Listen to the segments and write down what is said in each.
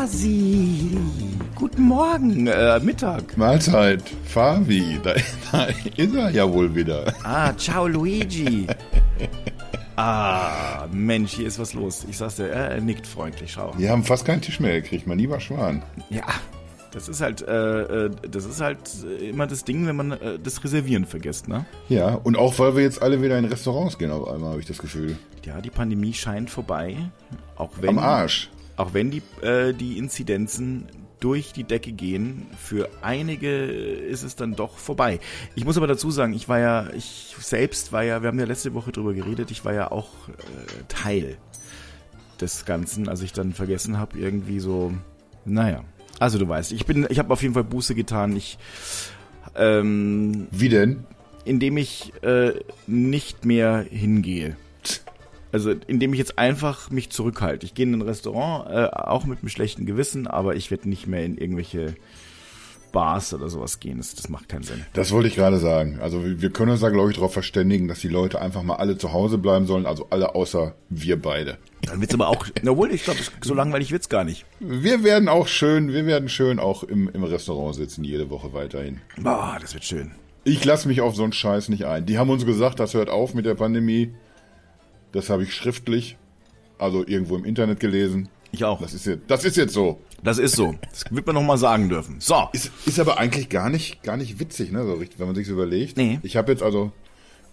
Hasi. Guten Morgen, äh, Mittag. Mahlzeit, Fabi. Da, da ist er ja wohl wieder. Ah, ciao Luigi. ah, Mensch, hier ist was los. Ich sag's dir, er nickt freundlich, schau. Wir haben fast keinen Tisch mehr gekriegt, mein lieber Schwan. Ja, das ist halt, äh, äh, das ist halt immer das Ding, wenn man äh, das Reservieren vergisst, ne? Ja, und auch weil wir jetzt alle wieder in Restaurants gehen auf einmal, habe ich das Gefühl. Ja, die Pandemie scheint vorbei. Auch wenn, Am Arsch. Auch wenn die, äh, die Inzidenzen durch die Decke gehen, für einige ist es dann doch vorbei. Ich muss aber dazu sagen, ich war ja, ich selbst war ja, wir haben ja letzte Woche drüber geredet, ich war ja auch äh, Teil des Ganzen, als ich dann vergessen habe, irgendwie so, naja. Also du weißt, ich bin, ich habe auf jeden Fall Buße getan. Ich ähm, Wie denn? indem ich äh, nicht mehr hingehe. Also indem ich jetzt einfach mich zurückhalte. Ich gehe in ein Restaurant, äh, auch mit einem schlechten Gewissen, aber ich werde nicht mehr in irgendwelche Bars oder sowas gehen. Das, das macht keinen Sinn. Das wollte ich gerade sagen. Also wir können uns da, glaube ich, darauf verständigen, dass die Leute einfach mal alle zu Hause bleiben sollen, also alle außer wir beide. Dann wird's aber auch, obwohl ich glaube, so langweilig wird's gar nicht. Wir werden auch schön, wir werden schön auch im, im Restaurant sitzen, jede Woche weiterhin. Boah, das wird schön. Ich lasse mich auf so einen Scheiß nicht ein. Die haben uns gesagt, das hört auf mit der Pandemie. Das habe ich schriftlich, also irgendwo im Internet gelesen. Ich auch. Das ist jetzt, das ist jetzt so. Das ist so. Das wird man noch mal sagen dürfen. So. Ist, ist aber eigentlich gar nicht, gar nicht witzig, ne, so richtig, wenn man sich überlegt. Nee. Ich habe jetzt also,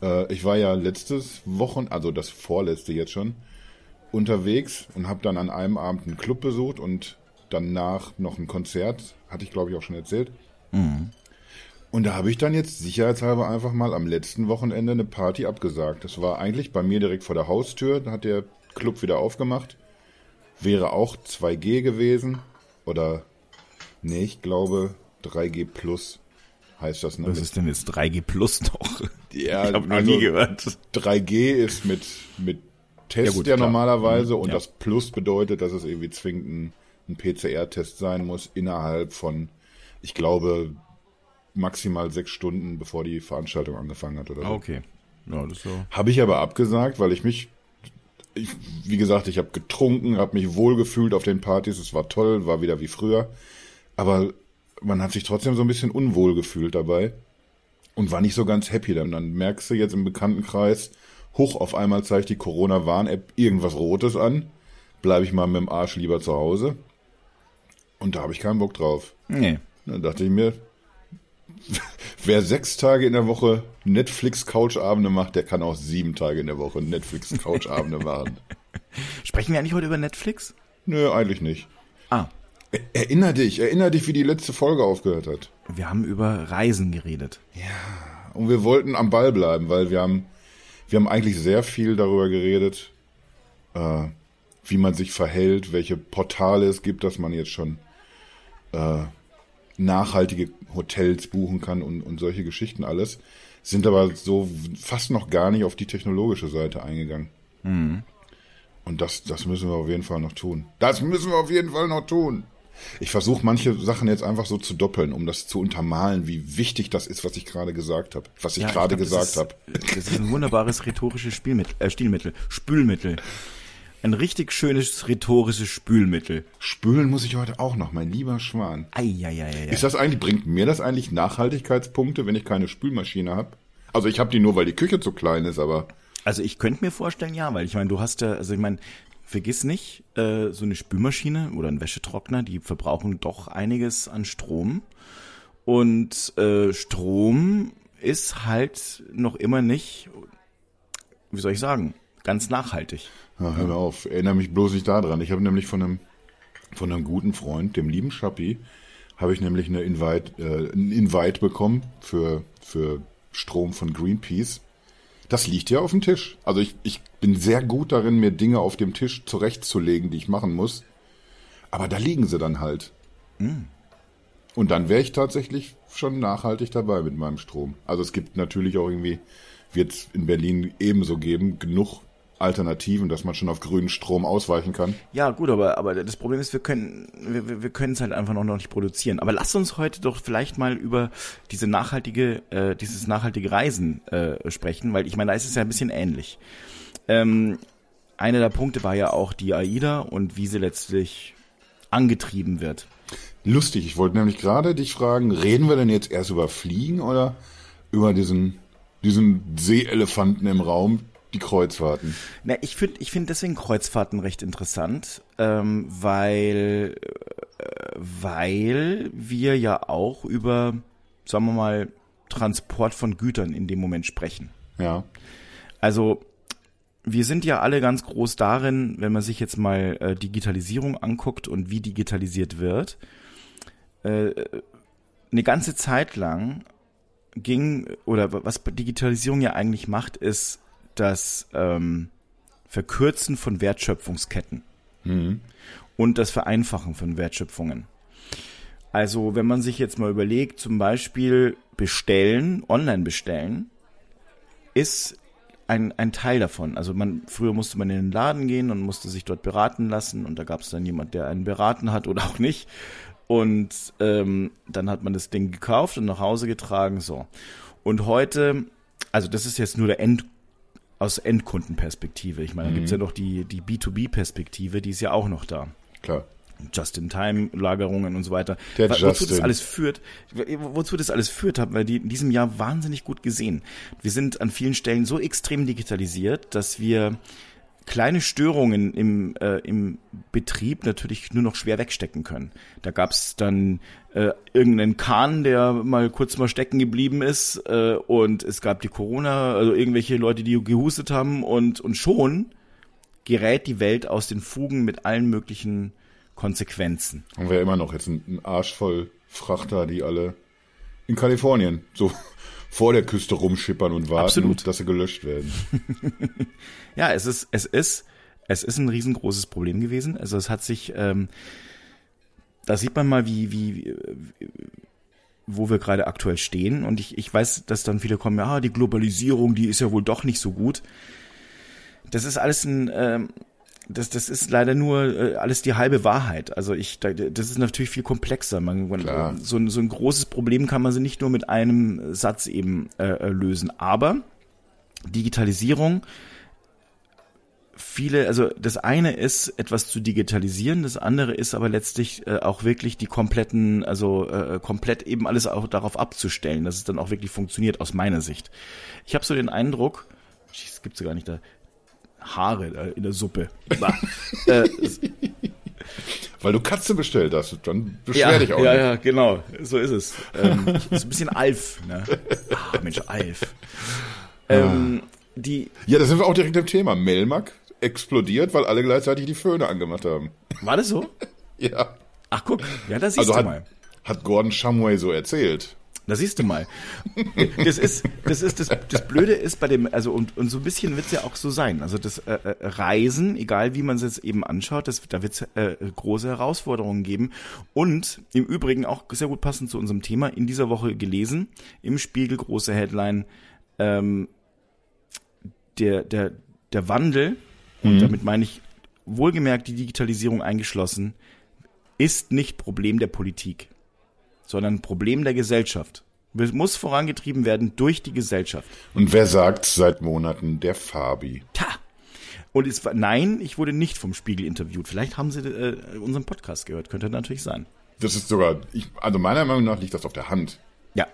äh, ich war ja letztes Wochen, also das vorletzte jetzt schon, unterwegs und habe dann an einem Abend einen Club besucht und danach noch ein Konzert, hatte ich glaube ich auch schon erzählt. Und da habe ich dann jetzt sicherheitshalber einfach mal am letzten Wochenende eine Party abgesagt. Das war eigentlich bei mir direkt vor der Haustür, da hat der Club wieder aufgemacht. Wäre auch 2G gewesen oder nee, ich glaube 3G plus heißt das, ne? Was ist denn jetzt 3G Plus noch? Ja, ich habe noch also- nie gehört. 3G ist mit, mit Test Ja, gut, ja normalerweise und Ja. das Plus bedeutet, dass es irgendwie zwingend ein, ein PCR-Test sein muss innerhalb von, ich glaube, maximal sechs Stunden, bevor die Veranstaltung angefangen hat oder so. Ah, okay. Ja, das so. Habe ich aber abgesagt, weil ich mich, ich, wie gesagt, ich habe getrunken, habe mich wohlgefühlt auf den Partys, es war toll, war wieder wie früher, aber man hat sich trotzdem so ein bisschen unwohl gefühlt dabei und war nicht so ganz happy. Dann, dann merkst du jetzt im Bekanntenkreis, hoch auf einmal zeigt die Corona-Warn-App irgendwas Rotes an, bleibe ich mal mit dem Arsch lieber zu Hause und da habe ich keinen Bock drauf. Nee. Dann dachte ich mir, wer sechs Tage in der Woche Netflix-Couchabende macht, der kann auch sieben Tage in der Woche Netflix-Couchabende machen. Sprechen wir eigentlich heute über Netflix? Nö, eigentlich nicht. Ah, Er- Erinner dich, erinner dich, wie die letzte Folge aufgehört hat. wir haben über Reisen geredet. Und wir wollten am Ball bleiben, weil wir haben, wir haben eigentlich sehr viel darüber geredet, äh, wie man sich verhält, welche Portale es gibt, dass man jetzt schon äh, nachhaltige Hotels buchen kann und, und solche Geschichten alles, sind aber so fast noch gar nicht auf die technologische Seite eingegangen. Und das, das müssen wir auf jeden Fall noch tun. Das müssen wir auf jeden Fall noch tun. Ich versuche manche Sachen jetzt einfach so zu doppeln, um das zu untermalen, wie wichtig das ist, was ich gerade gesagt habe. Was ich Ja, gerade gesagt habe. ist- Das ist ein wunderbares rhetorisches Spielmittel, äh, Stilmittel, Spülmittel. Ein richtig schönes rhetorisches Spülmittel. Spülen muss ich heute auch noch, mein lieber Schwan. Eieieiei. Ist das eigentlich, bringt mir das eigentlich Nachhaltigkeitspunkte, wenn ich keine Spülmaschine habe? Also ich habe die nur, weil die Küche zu klein ist, aber Also ich könnte mir vorstellen, ja, weil ich meine, du hast ja, also ich meine, vergiss nicht, äh, so eine Spülmaschine oder ein Wäschetrockner, die verbrauchen doch einiges an Strom. Und äh, Strom ist halt noch immer nicht, wie soll ich sagen, ganz nachhaltig. Ja, hör mir auf, erinnere mich bloß nicht daran. Ich habe nämlich von einem, von einem guten Freund, dem lieben Schappi, habe ich nämlich eine Invite, äh, ein Invite bekommen für, für Strom von Greenpeace. Das liegt ja auf dem Tisch. Also ich, ich bin sehr gut darin, mir Dinge auf dem Tisch zurechtzulegen, die ich machen muss. Aber da liegen sie dann halt. Und dann wäre ich tatsächlich schon nachhaltig dabei mit meinem Strom. Also es gibt natürlich auch irgendwie, wird es in Berlin ebenso geben, genug Alternativen, dass man schon auf grünen Strom ausweichen kann. Ja, gut, aber, aber das Problem ist, wir können, wir, wir- können es halt einfach noch nicht produzieren. Aber lass uns heute doch vielleicht mal über diese nachhaltige, äh, dieses nachhaltige Reisen äh, sprechen, weil ich meine, da ist es ja ein bisschen ähnlich. Ähm, einer der Punkte war ja auch die AIDA und wie sie letztlich angetrieben wird. Lustig, ich wollte nämlich gerade dich fragen, reden wir denn jetzt erst über Fliegen oder über diesen, diesen Seeelefanten im Raum, die Kreuzfahrten? Na, ich finde ich find deswegen Kreuzfahrten recht interessant, ähm, weil, äh, weil wir ja auch über, sagen wir mal, Transport von Gütern in dem Moment sprechen. Ja. Also wir sind ja alle ganz groß darin, wenn man sich jetzt mal äh, Digitalisierung anguckt und wie digitalisiert wird. Äh, eine ganze Zeit lang ging, oder was Digitalisierung ja eigentlich macht, ist das ähm, Verkürzen von Wertschöpfungsketten Mhm. und das Vereinfachen von Wertschöpfungen. Also wenn man sich jetzt mal überlegt, zum Beispiel bestellen, online bestellen, ist ein, ein Teil davon. Also man, früher musste man in den Laden gehen und musste sich dort beraten lassen und da gab es dann jemand, der einen beraten hat oder auch nicht. Und ähm, dann hat man das Ding gekauft und nach Hause getragen, so. Und heute, also das ist jetzt nur der End, aus Endkundenperspektive. Ich meine, da gibt's ja noch die, die B2B-Perspektive, die ist ja auch noch da. Klar. Just-in-Time-Lagerungen und so weiter. Der Wo- wozu das Justin. alles führt, wozu das alles führt, haben wir die in diesem Jahr wahnsinnig gut gesehen. Wir sind an vielen Stellen so extrem digitalisiert, dass wir kleine Störungen im, äh, im Betrieb natürlich nur noch schwer wegstecken können. Da gab's dann äh, irgendeinen Kahn, der mal kurz mal stecken geblieben ist äh, und es gab die Corona, also irgendwelche Leute, die gehustet haben und, und schon gerät die Welt aus den Fugen mit allen möglichen Konsequenzen. Haben wir ja immer noch jetzt einen Arsch voll Frachter, die alle in Kalifornien so vor der Küste rumschippern und warten, Absolut. dass sie gelöscht werden. Ja, es ist, es ist, es ist ein riesengroßes Problem gewesen. Also es hat sich, ähm, da sieht man mal, wie, wie, wie wo wir gerade aktuell stehen. Und ich, ich weiß, dass dann viele kommen, ja, die Globalisierung, die ist ja wohl doch nicht so gut. Das ist alles ein, ähm, das, das ist leider nur äh, alles die halbe Wahrheit. Also ich, da- das ist natürlich viel komplexer. Man, man, so, ein, so ein großes Problem kann man sie nicht nur mit einem Satz eben äh, äh, lösen. Aber Digitalisierung viele, also das eine ist, etwas zu digitalisieren, das andere ist aber letztlich äh, auch wirklich die kompletten, also äh, komplett eben alles auch darauf abzustellen, dass es dann auch wirklich funktioniert, aus meiner Sicht. Ich habe so den Eindruck, das gibt's ja gar nicht da, Haare da in der Suppe. Äh, Weil du Katze bestellt hast, dann beschwer ja, dich auch ja, nicht. ja, genau, so ist es. Ähm, ist ein bisschen Alf, ne? Ah, Mensch, Alf. Ähm, die, Ja, da sind wir auch direkt im Thema. Melmac explodiert, weil alle gleichzeitig die Föhne angemacht haben. war das so? Ja. Ach guck, ja, da siehst Also du hat, mal. hat Gordon Shumway so erzählt. Da siehst du mal. Das ist, das ist, das, das Blöde ist bei dem, also und, und so ein bisschen wird's ja auch so sein. Also das äh, äh, Reisen, egal wie man es jetzt eben anschaut, das, da wird's äh, große Herausforderungen geben. Und im Übrigen auch sehr gut passend zu unserem Thema, in dieser Woche gelesen, im Spiegel große Headline, ähm, der, der, der Wandel, und damit meine ich wohlgemerkt die Digitalisierung eingeschlossen, ist nicht Problem der Politik sondern ein Problem der Gesellschaft. Es muss vorangetrieben werden durch die Gesellschaft. Und wer sagt seit Monaten? Der Fabi. Ta! Und es war, nein, ich wurde nicht vom Spiegel interviewt. Vielleicht haben sie äh, unseren Podcast gehört. Könnte natürlich sein. Das ist sogar, ich, also meiner Meinung nach liegt das auf der Hand. Ja.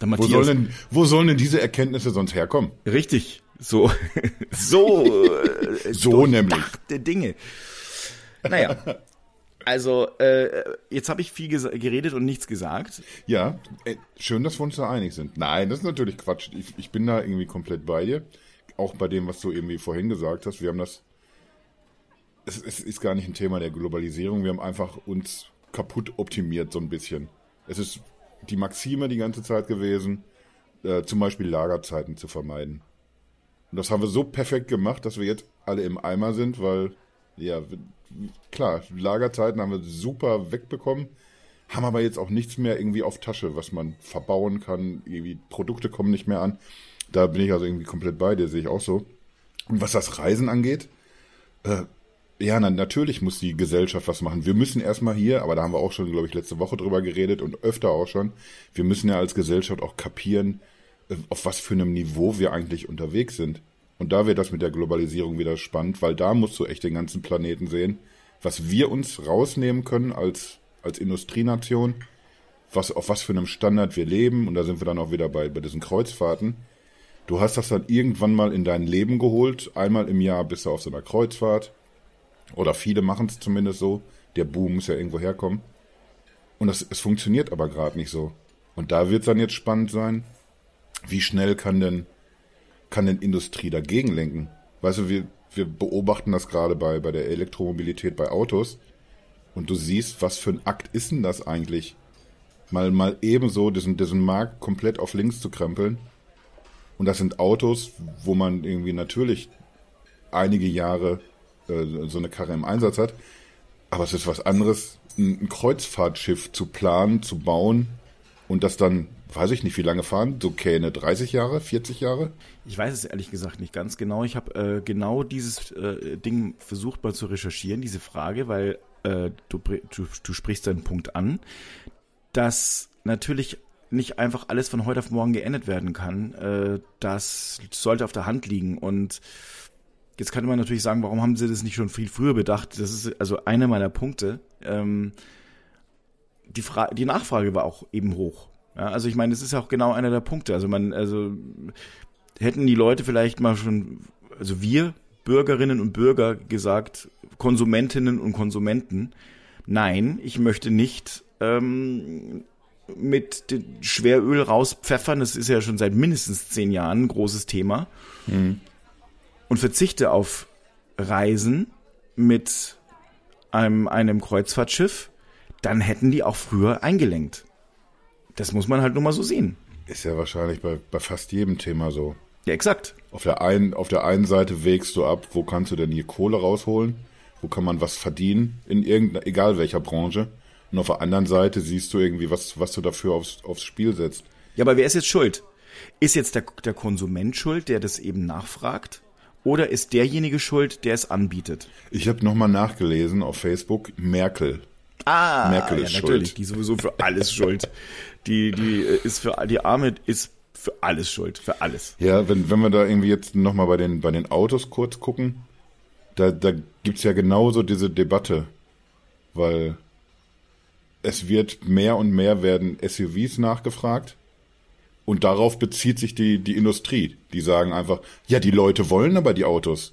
Wo sollen, denn, wo sollen denn diese Erkenntnisse sonst herkommen? richtig. So, so, äh, So nämlich. durchdachte Dinge. Naja. Also, äh, jetzt habe ich viel geredet und nichts gesagt. Ja, äh, schön, dass wir uns da einig sind. Nein, das ist natürlich Quatsch. Ich, ich bin da irgendwie komplett bei dir. Auch bei dem, was du irgendwie vorhin gesagt hast. Wir haben das. Es, es ist gar nicht ein Thema der Globalisierung. Wir haben einfach uns kaputt optimiert, so ein bisschen. Es ist die Maxime die ganze Zeit gewesen, äh, zum Beispiel Lagerzeiten zu vermeiden. Und das haben wir so perfekt gemacht, dass wir jetzt alle im Eimer sind, weil, ja, klar, Lagerzeiten haben wir super wegbekommen, haben aber jetzt auch nichts mehr irgendwie auf Tasche, was man verbauen kann. Irgendwie Produkte kommen nicht mehr an. Da bin ich also irgendwie komplett bei dir, sehe ich auch so. Und was das Reisen angeht, äh, ja, na, natürlich muss die Gesellschaft was machen. Wir müssen erstmal hier, aber da haben wir auch schon, glaube ich, letzte Woche drüber geredet und öfter auch schon, wir müssen ja als Gesellschaft auch kapieren, äh, auf was für einem Niveau wir eigentlich unterwegs sind. Und da wird das mit der Globalisierung wieder spannend, weil da musst du echt den ganzen Planeten sehen. was wir uns rausnehmen können als, als Industrienation, was, auf was für einem Standard wir leben, und da sind wir dann auch wieder bei, bei diesen Kreuzfahrten. Du hast das dann irgendwann mal in dein Leben geholt. Einmal im Jahr bist du auf so einer Kreuzfahrt. Oder viele machen es zumindest so. Der Boom muss ja irgendwo herkommen. Und das, es funktioniert aber gerade nicht so. Und da wird es dann jetzt spannend sein, wie schnell kann denn, kann denn Industrie dagegen lenken? Weißt du, wir, wir beobachten das gerade bei, bei der Elektromobilität bei Autos. Und du siehst, was für ein Akt ist denn das eigentlich? Mal, mal ebenso diesen, diesen Markt komplett auf links zu krempeln. Und das sind Autos, wo man irgendwie natürlich einige Jahre äh, so eine Karre im Einsatz hat. Aber es ist was anderes, ein Kreuzfahrtschiff zu planen, zu bauen und das dann, weiß ich nicht, wie lange fahren, so Kähne 30 Jahre, 40 Jahre? Ich weiß es ehrlich gesagt nicht ganz genau. Ich habe äh, genau dieses äh, Ding versucht mal zu recherchieren, diese Frage, weil äh, du, du, du sprichst deinen Punkt an, dass natürlich nicht einfach alles von heute auf morgen geändert werden kann. Äh, das sollte auf der Hand liegen und Jetzt könnte man natürlich sagen, warum haben sie das nicht schon viel früher bedacht? Das ist also einer meiner Punkte. Ähm, die, die Nachfrage war auch eben hoch. Ja, also ich meine, das ist ja auch genau einer der Punkte. Also man, also hätten die Leute vielleicht mal schon, also wir Bürgerinnen und Bürger gesagt, Konsumentinnen und Konsumenten, nein, ich möchte nicht ähm, mit Schweröl rauspfeffern. Das ist ja schon seit mindestens zehn Jahren ein großes Thema. Mhm und verzichte auf Reisen mit einem, einem Kreuzfahrtschiff, dann hätten die auch früher eingelenkt. Das muss man halt nur mal so sehen. Ist ja wahrscheinlich bei, bei fast jedem Thema so. Ja, exakt. Auf der, einen, auf der einen Seite wägst du ab, wo kannst du denn hier Kohle rausholen? Wo kann man was verdienen? In irgendeiner, egal welcher Branche. Und auf der anderen Seite siehst du irgendwie, was, was du dafür aufs, aufs Spiel setzt. Ja, aber wer ist jetzt schuld? Ist jetzt der, der Konsument schuld, der das eben nachfragt? Oder ist derjenige schuld, der es anbietet? Ich habe nochmal nachgelesen auf Facebook, Merkel. Ah, Merkel ist ja, natürlich, schuld. die ist sowieso für alles schuld. Die, die äh, ist für die Arme ist für alles schuld, für alles. Ja, wenn, wenn wir da irgendwie jetzt nochmal bei den, bei den Autos kurz gucken, da, da gibt's ja genauso diese Debatte, weil es wird mehr und mehr werden SUVs nachgefragt und darauf bezieht sich die, die Industrie. Die sagen einfach, ja, die Leute wollen aber die Autos.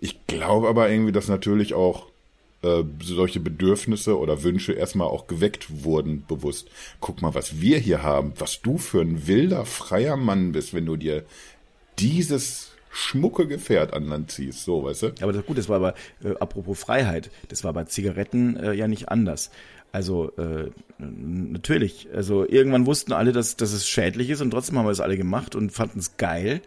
Ich glaube aber irgendwie, dass natürlich auch äh, solche Bedürfnisse oder Wünsche erstmal auch geweckt wurden, bewusst. Guck mal, was wir hier haben, was du für ein wilder, freier Mann bist, wenn du dir dieses schmucke Gefährt an Land ziehst, so, weißt du? Aber das, gut, das war aber, äh, apropos Freiheit, das war bei Zigaretten äh, ja nicht anders. Also äh, natürlich, also irgendwann wussten alle, dass, dass es schädlich ist und trotzdem haben wir es alle gemacht und fanden es geil.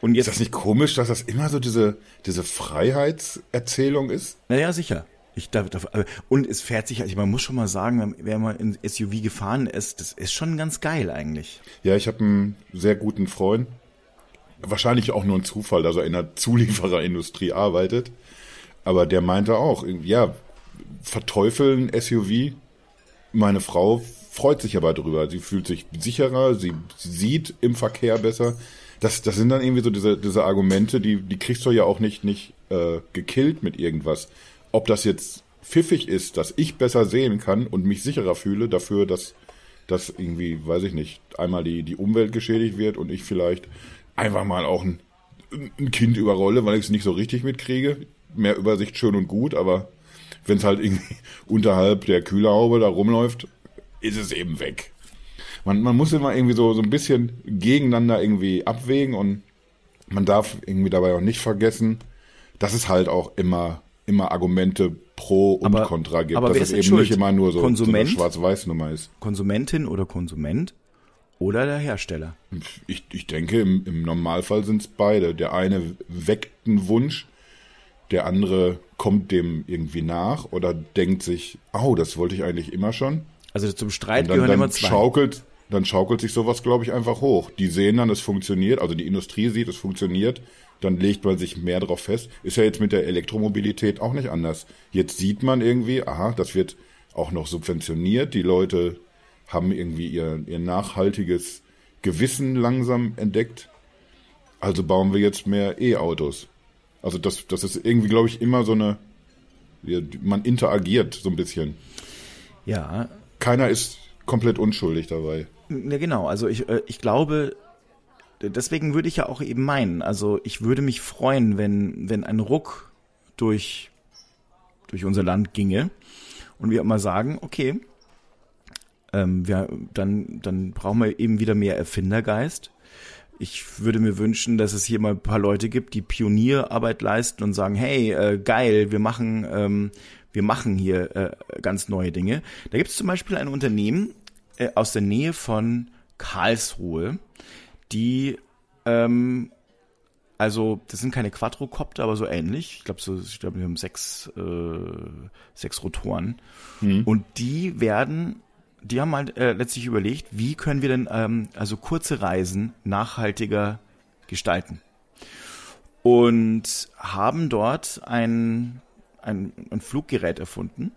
Und jetzt, ist das nicht komisch, dass das immer so diese, diese Freiheitserzählung ist? Naja, sicher. Ich darf, darf, und es fährt sich, also man muss schon mal sagen, wer mal in SUV gefahren ist, das ist schon ganz geil eigentlich. Ja, ich habe einen sehr guten Freund, wahrscheinlich auch nur ein Zufall, dass er in der Zuliefererindustrie arbeitet, aber der meinte auch, ja, verteufeln SUV meine Frau freut sich aber drüber. Sie fühlt sich sicherer, sie sieht im Verkehr besser. Das, das sind dann irgendwie so diese, diese Argumente, die, die kriegst du ja auch nicht, nicht äh, gekillt mit irgendwas. Ob das jetzt pfiffig ist, dass ich besser sehen kann und mich sicherer fühle dafür, dass, dass irgendwie, weiß ich nicht, einmal die, die Umwelt geschädigt wird und ich vielleicht einfach mal auch ein, ein Kind überrolle, weil ich es nicht so richtig mitkriege. Mehr Übersicht schön und gut, aber wenn es halt irgendwie unterhalb der Kühlerhaube da rumläuft, ist es eben weg. Man, man muss immer irgendwie so, so ein bisschen gegeneinander irgendwie abwägen und man darf irgendwie dabei auch nicht vergessen, dass es halt auch immer, immer Argumente pro und aber, contra gibt. Aber dass es eben schuld? nicht immer nur so, Konsument, so eine Schwarz-Weiß-Nummer ist. Konsumentin oder Konsument oder der Hersteller? Ich, ich denke, im, im Normalfall sind es beide. Der eine weckt einen Wunsch, der andere kommt dem irgendwie nach oder denkt sich, oh, das wollte ich eigentlich immer schon. Also zum Streit dann, gehören dann immer zwei. Schaukelt, dann schaukelt sich sowas, glaube ich, einfach hoch. Die sehen dann, es funktioniert, also die Industrie sieht, es funktioniert, dann legt man sich mehr drauf fest. Ist ja jetzt mit der Elektromobilität auch nicht anders. Jetzt sieht man irgendwie, aha, das wird auch noch subventioniert. Die Leute haben irgendwie ihr, ihr nachhaltiges Gewissen langsam entdeckt. Also bauen wir jetzt mehr E-Autos. Also das, das ist irgendwie, glaube ich, immer so eine Man interagiert so ein bisschen. Ja. Keiner ist komplett unschuldig dabei. Ja, genau. Also ich, äh, ich glaube, deswegen würde ich ja auch eben meinen, also ich würde mich freuen, wenn, wenn ein Ruck durch, durch unser Land ginge und wir immer sagen, okay, ähm, wir, dann, dann brauchen wir eben wieder mehr Erfindergeist. Ich würde mir wünschen, dass es hier mal ein paar Leute gibt, die Pionierarbeit leisten und sagen, hey, äh, geil, wir machen, ähm, wir machen hier äh, ganz neue Dinge. Da gibt es zum Beispiel ein Unternehmen äh, aus der Nähe von Karlsruhe, die ähm, also das sind keine Quadrocopter, aber so ähnlich. Ich glaube, so, ich glaube, wir haben sechs, äh, sechs Rotoren. Mhm. Und die werden, die haben halt äh, letztlich überlegt, wie können wir denn ähm, also kurze Reisen nachhaltiger gestalten. Und haben dort ein, ein, ein Fluggerät erfunden,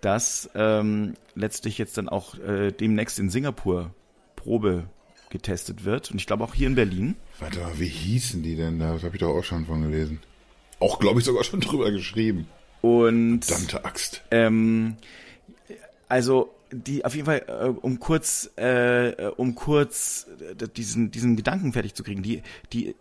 das ähm, letztlich jetzt dann auch äh, demnächst in Singapur Probe getestet wird. Und ich glaube auch hier in Berlin. Warte mal, wie hießen die denn? Das habe ich doch auch schon von gelesen. Auch, glaube ich, sogar schon drüber geschrieben. Und. Verdammte Axt. Ähm, also, die auf jeden Fall, äh, um kurz, äh, um kurz äh, diesen, diesen Gedanken fertig zu kriegen, die, die,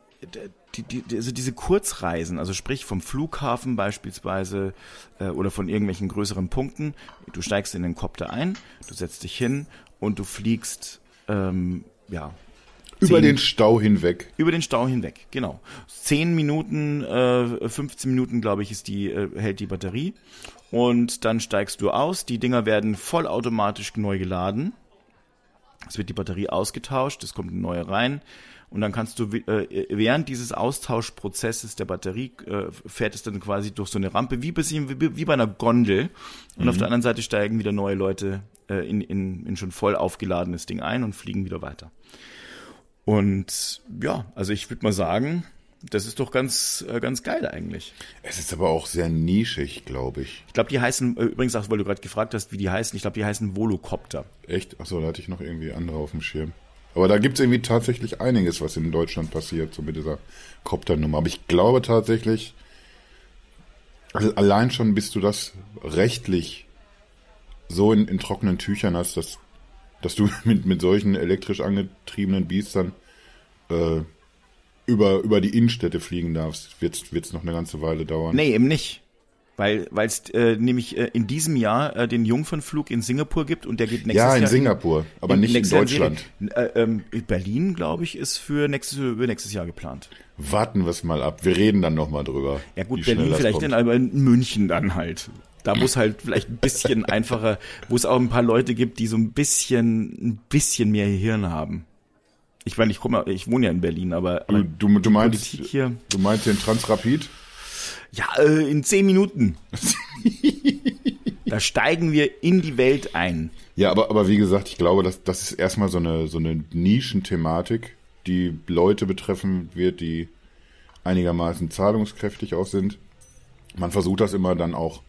die, die, also diese Kurzreisen, also sprich vom Flughafen beispielsweise äh, oder von irgendwelchen größeren Punkten, du steigst in den Kopter ein, du setzt dich hin und du fliegst ähm, ja. Über den Stau hinweg. Über den Stau hinweg, genau. Zehn Minuten, äh, 15 Minuten, glaube ich, ist die, äh, hält die Batterie. Und dann steigst du aus. Die Dinger werden vollautomatisch neu geladen. Es wird die Batterie ausgetauscht, es kommt eine neue rein. Und dann kannst du äh, während dieses Austauschprozesses der Batterie äh, fährt es dann quasi durch so eine Rampe wie bisschen wie, wie bei einer Gondel. Und mhm. auf der anderen Seite steigen wieder neue Leute äh, in, in, in schon voll aufgeladenes Ding ein und fliegen wieder weiter. Und ja, also ich würde mal sagen, das ist doch ganz, äh, ganz geil eigentlich. Es ist aber auch sehr nischig, glaube ich. Ich glaube, die heißen, äh, übrigens auch, weil du gerade gefragt hast, wie die heißen, ich glaube, die heißen Volocopter. Echt? Achso, da hatte ich noch irgendwie andere auf dem Schirm. Aber da gibt es irgendwie tatsächlich einiges, was in Deutschland passiert, so mit dieser Copter-Nummer. Aber ich glaube tatsächlich, also allein schon, bis du das rechtlich so in, in trockenen Tüchern hast, dass, dass du mit, mit solchen elektrisch angetriebenen Biestern äh, über, über die Innenstädte fliegen darfst, wird es noch eine ganze Weile dauern. Nee, eben nicht. Weil es äh, nämlich äh, in diesem Jahr äh, den Jungfernflug in Singapur gibt und der geht nächstes Jahr. Ja, in Jahr Singapur, aber in, nicht in Deutschland. Äh, ähm, Berlin, glaube ich, ist für nächstes, für nächstes Jahr geplant. Warten wir es mal ab. Wir reden dann nochmal drüber. Ja gut, Berlin vielleicht dann, aber in München dann halt. Da muss halt vielleicht ein bisschen einfacher, wo es auch ein paar Leute gibt, die so ein bisschen, ein bisschen mehr Hirn haben. Ich meine, ich komme, ich wohne ja in Berlin, aber, aber du, du, meinst, hier, du meinst den Transrapid? Ja, äh, in zehn Minuten. da steigen wir in die Welt ein. Ja, aber, aber wie gesagt, ich glaube, dass das ist erstmal so eine, so eine Nischenthematik, die Leute betreffen wird, die einigermaßen zahlungskräftig auch sind. Man versucht das immer dann auch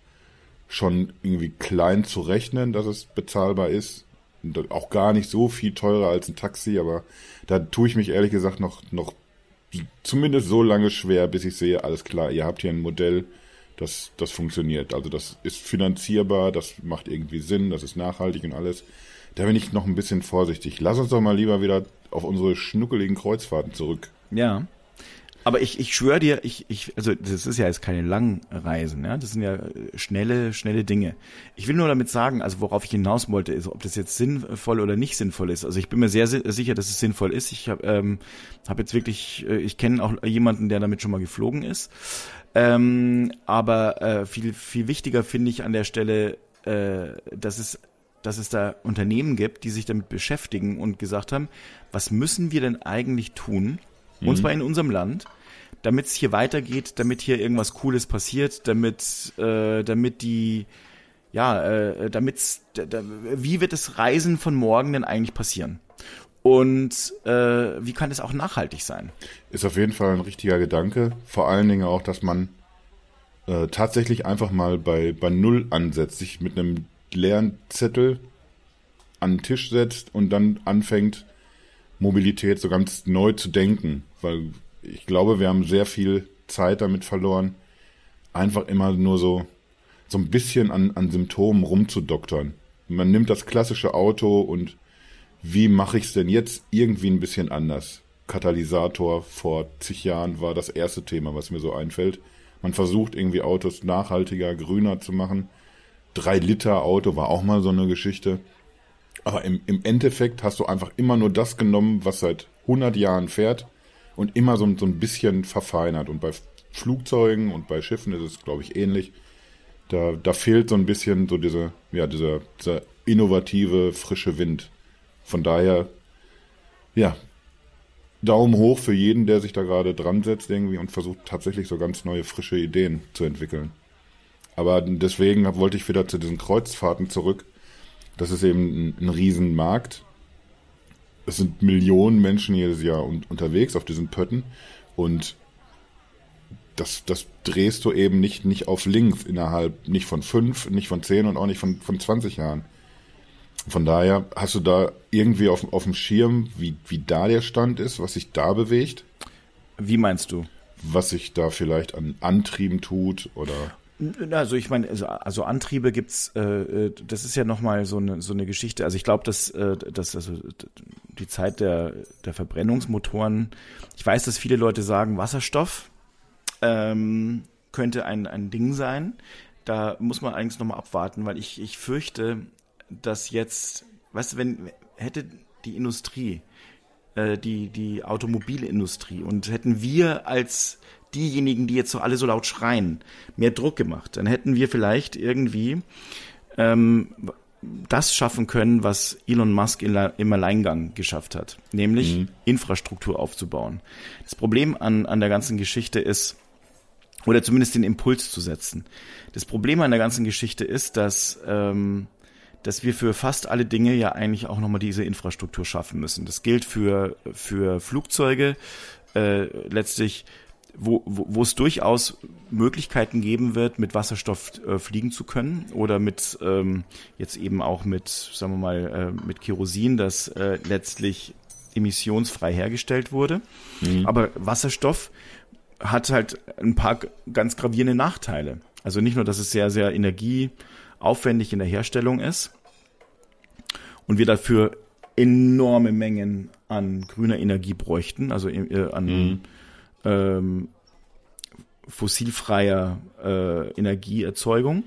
schon irgendwie klein zu rechnen, dass es bezahlbar ist. Und auch gar nicht so viel teurer als ein Taxi, aber da tue ich mich ehrlich gesagt noch, noch zumindest so lange schwer, bis ich sehe, alles klar, ihr habt hier ein Modell, das, das funktioniert. Also das ist finanzierbar, das macht irgendwie Sinn, das ist nachhaltig und alles. Da bin ich noch ein bisschen vorsichtig. Lass uns doch mal lieber wieder auf unsere schnuckeligen Kreuzfahrten zurück. Ja. Aber ich, ich schwöre dir, ich, ich, also das ist ja jetzt keine Langreisen, ja. Das sind ja schnelle, schnelle Dinge. Ich will nur damit sagen, also worauf ich hinaus wollte, ist, ob das jetzt sinnvoll oder nicht sinnvoll ist. Also ich bin mir sehr sicher, dass es sinnvoll ist. Ich habe ähm, hab jetzt wirklich, äh, ich kenne auch jemanden, der damit schon mal geflogen ist. Ähm, aber äh, viel, viel wichtiger finde ich an der Stelle, äh, dass es dass es da Unternehmen gibt, die sich damit beschäftigen und gesagt haben, was müssen wir denn eigentlich tun, und zwar mhm. in unserem Land, damit es hier weitergeht, damit hier irgendwas Cooles passiert, damit, äh, damit die, ja, äh, damit, da, wie wird das Reisen von morgen denn eigentlich passieren? Und äh, wie kann es auch nachhaltig sein? Ist auf jeden Fall ein richtiger Gedanke. Vor allen Dingen auch, dass man äh, tatsächlich einfach mal bei, bei Null ansetzt, sich mit einem leeren Zettel an den Tisch setzt und dann anfängt, Mobilität so ganz neu zu denken. Weil ich glaube, wir haben sehr viel Zeit damit verloren, einfach immer nur so so ein bisschen an, an Symptomen rumzudoktern. Man nimmt das klassische Auto und wie mache ich es denn jetzt irgendwie ein bisschen anders? Katalysator vor zig Jahren war das erste Thema, was mir so einfällt. Man versucht irgendwie Autos nachhaltiger, grüner zu machen. Drei Liter Auto war auch mal so eine Geschichte. Aber im, im Endeffekt hast du einfach immer nur das genommen, was seit 100 Jahren fährt und immer so, so ein bisschen verfeinert. Und bei Flugzeugen und bei Schiffen ist es, glaube ich, ähnlich. Da, da fehlt so ein bisschen so diese, ja, dieser, dieser innovative, frische Wind. Von daher, ja, Daumen hoch für jeden, der sich da gerade dran setzt irgendwie und versucht tatsächlich so ganz neue, frische Ideen zu entwickeln. Aber deswegen wollte ich wieder zu diesen Kreuzfahrten zurück. Das ist eben ein, ein Riesenmarkt. Es sind Millionen Menschen jedes Jahr un unterwegs auf diesen Pötten und das, das drehst du eben nicht, nicht auf links innerhalb, nicht von fünf, nicht von zehn und auch nicht von, von 20 Jahren. Von daher hast du da irgendwie auf, auf dem Schirm, wie, wie da der Stand ist, was sich da bewegt? Wie meinst du? Was sich da vielleicht an Antrieben tut oder? Also ich meine, also, also Antriebe gibt's, äh, äh das ist ja nochmal so eine so eine Geschichte. Also ich glaube, dass, äh, dass also die Zeit der der Verbrennungsmotoren. Ich weiß, dass viele Leute sagen, Wasserstoff ähm, könnte ein ein Ding sein. Da muss man eigentlich nochmal abwarten, weil ich ich fürchte, dass jetzt, weißt du, wenn hätte die Industrie, äh, die, die Automobilindustrie und hätten wir als diejenigen, die jetzt so alle so laut schreien, mehr Druck gemacht, dann hätten wir vielleicht irgendwie ähm, das schaffen können, was Elon Musk im Alleingang geschafft hat, nämlich mhm. Infrastruktur aufzubauen. Das Problem an, an der ganzen Geschichte ist, oder zumindest den Impuls zu setzen. Das Problem an der ganzen Geschichte ist, dass ähm, dass wir für fast alle Dinge ja eigentlich auch nochmal diese Infrastruktur schaffen müssen. Das gilt für, für Flugzeuge, äh, letztlich, wo, wo, wo es durchaus Möglichkeiten geben wird, mit Wasserstoff äh, fliegen zu können oder mit ähm, jetzt eben auch mit, sagen wir mal, äh, mit Kerosin, das äh, letztlich emissionsfrei hergestellt wurde. Mhm. Aber Wasserstoff hat halt ein paar ganz gravierende Nachteile. Also nicht nur, dass es sehr, sehr energie aufwendig in der Herstellung ist und wir dafür enorme Mengen an grüner Energie bräuchten, also äh, an mhm. Ähm, fossilfreier äh, Energieerzeugung.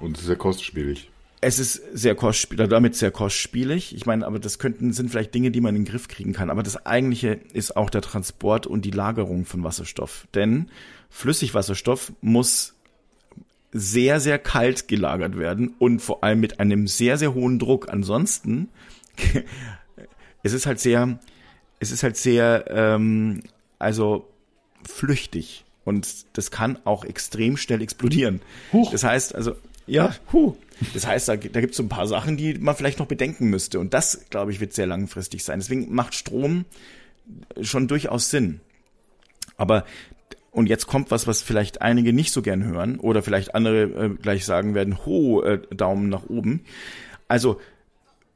Und sehr kostspielig. Es ist sehr kostspielig, damit sehr kostspielig. Ich meine, aber das könnten, sind vielleicht Dinge, die man in den Griff kriegen kann. Aber das eigentliche ist auch der Transport und die Lagerung von Wasserstoff. Denn Flüssigwasserstoff muss sehr, sehr kalt gelagert werden und vor allem mit einem sehr, sehr hohen Druck. Ansonsten, es ist halt sehr, es ist halt sehr, ähm, also flüchtig und das kann auch extrem schnell explodieren. Huch. Das heißt, also, ja, hu. Das heißt, da, da gibt es so ein paar Sachen, die man vielleicht noch bedenken müsste. Und das, glaube ich, wird sehr langfristig sein. Deswegen macht Strom schon durchaus Sinn. Aber und jetzt kommt was, was vielleicht einige nicht so gern hören oder vielleicht andere äh, gleich sagen werden, ho, äh, Daumen nach oben. Also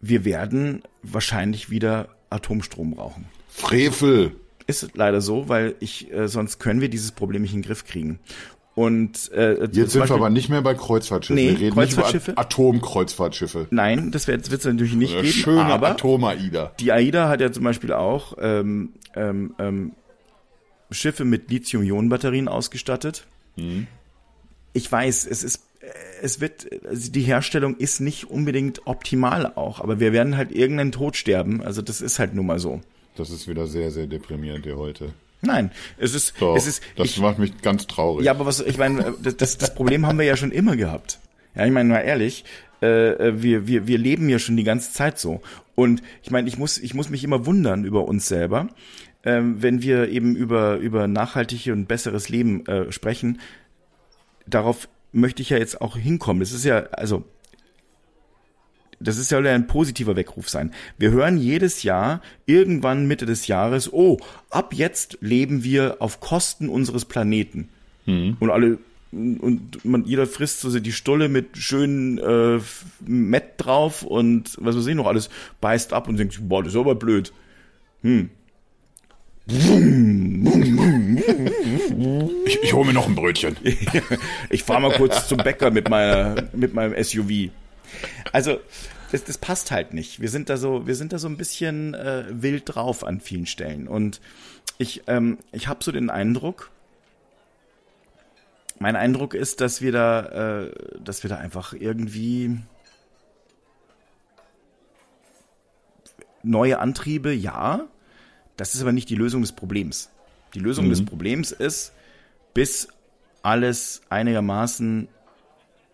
wir werden wahrscheinlich wieder Atomstrom brauchen. Frevel. Ist leider so, weil ich äh, sonst können wir dieses Problem nicht in den Griff kriegen. Und äh, jetzt sind Beispiel, wir aber nicht mehr bei Kreuzfahrtschiffen. Nee, wir reden Kreuzfahrtschiffe? nicht über Atomkreuzfahrtschiffe. Nein, das wird es natürlich nicht Eine geben. Schöne aber Atom-AIDA. Die AIDA hat ja zum Beispiel auch ähm, ähm, ähm, Schiffe mit Lithium-Ionen-Batterien ausgestattet. Mhm. Ich weiß, es ist, es wird, also die Herstellung ist nicht unbedingt optimal auch, aber wir werden halt irgendeinen Tod sterben. Also das ist halt nun mal so. Das ist wieder sehr, sehr deprimierend hier heute. Nein, es ist, Doch, es ist. Das ich, macht mich ganz traurig. Ja, aber was, ich meine, das, das Problem haben wir ja schon immer gehabt. Ja, ich meine mal ehrlich, äh, wir, wir, wir leben ja schon die ganze Zeit so. Und ich meine, ich muss, ich muss mich immer wundern über uns selber, ähm, wenn wir eben über, über nachhaltige und besseres Leben äh, sprechen, darauf möchte ich ja jetzt auch hinkommen. Das ist ja, also, das ist ja ein positiver Weckruf sein. Wir hören jedes Jahr, irgendwann Mitte des Jahres, oh, ab jetzt leben wir auf Kosten unseres Planeten. Mhm. Und alle, und man, jeder frisst so die Stulle mit schönen äh, Mett drauf und was weiß ich noch alles, beißt ab und denkt, boah, das ist aber blöd. Hm, Ich, ich hole mir noch ein Brötchen. ich fahre mal kurz zum Bäcker mit meiner, mit meinem SUV. Also, das, das passt halt nicht. Wir sind da so, wir sind da so ein bisschen äh, wild drauf an vielen Stellen. Und ich, ähm, ich habe so den Eindruck, mein Eindruck ist, dass wir da, äh, dass wir da einfach irgendwie neue Antriebe, ja. Das ist aber nicht die Lösung des Problems. Die Lösung mhm. des Problems ist, bis alles einigermaßen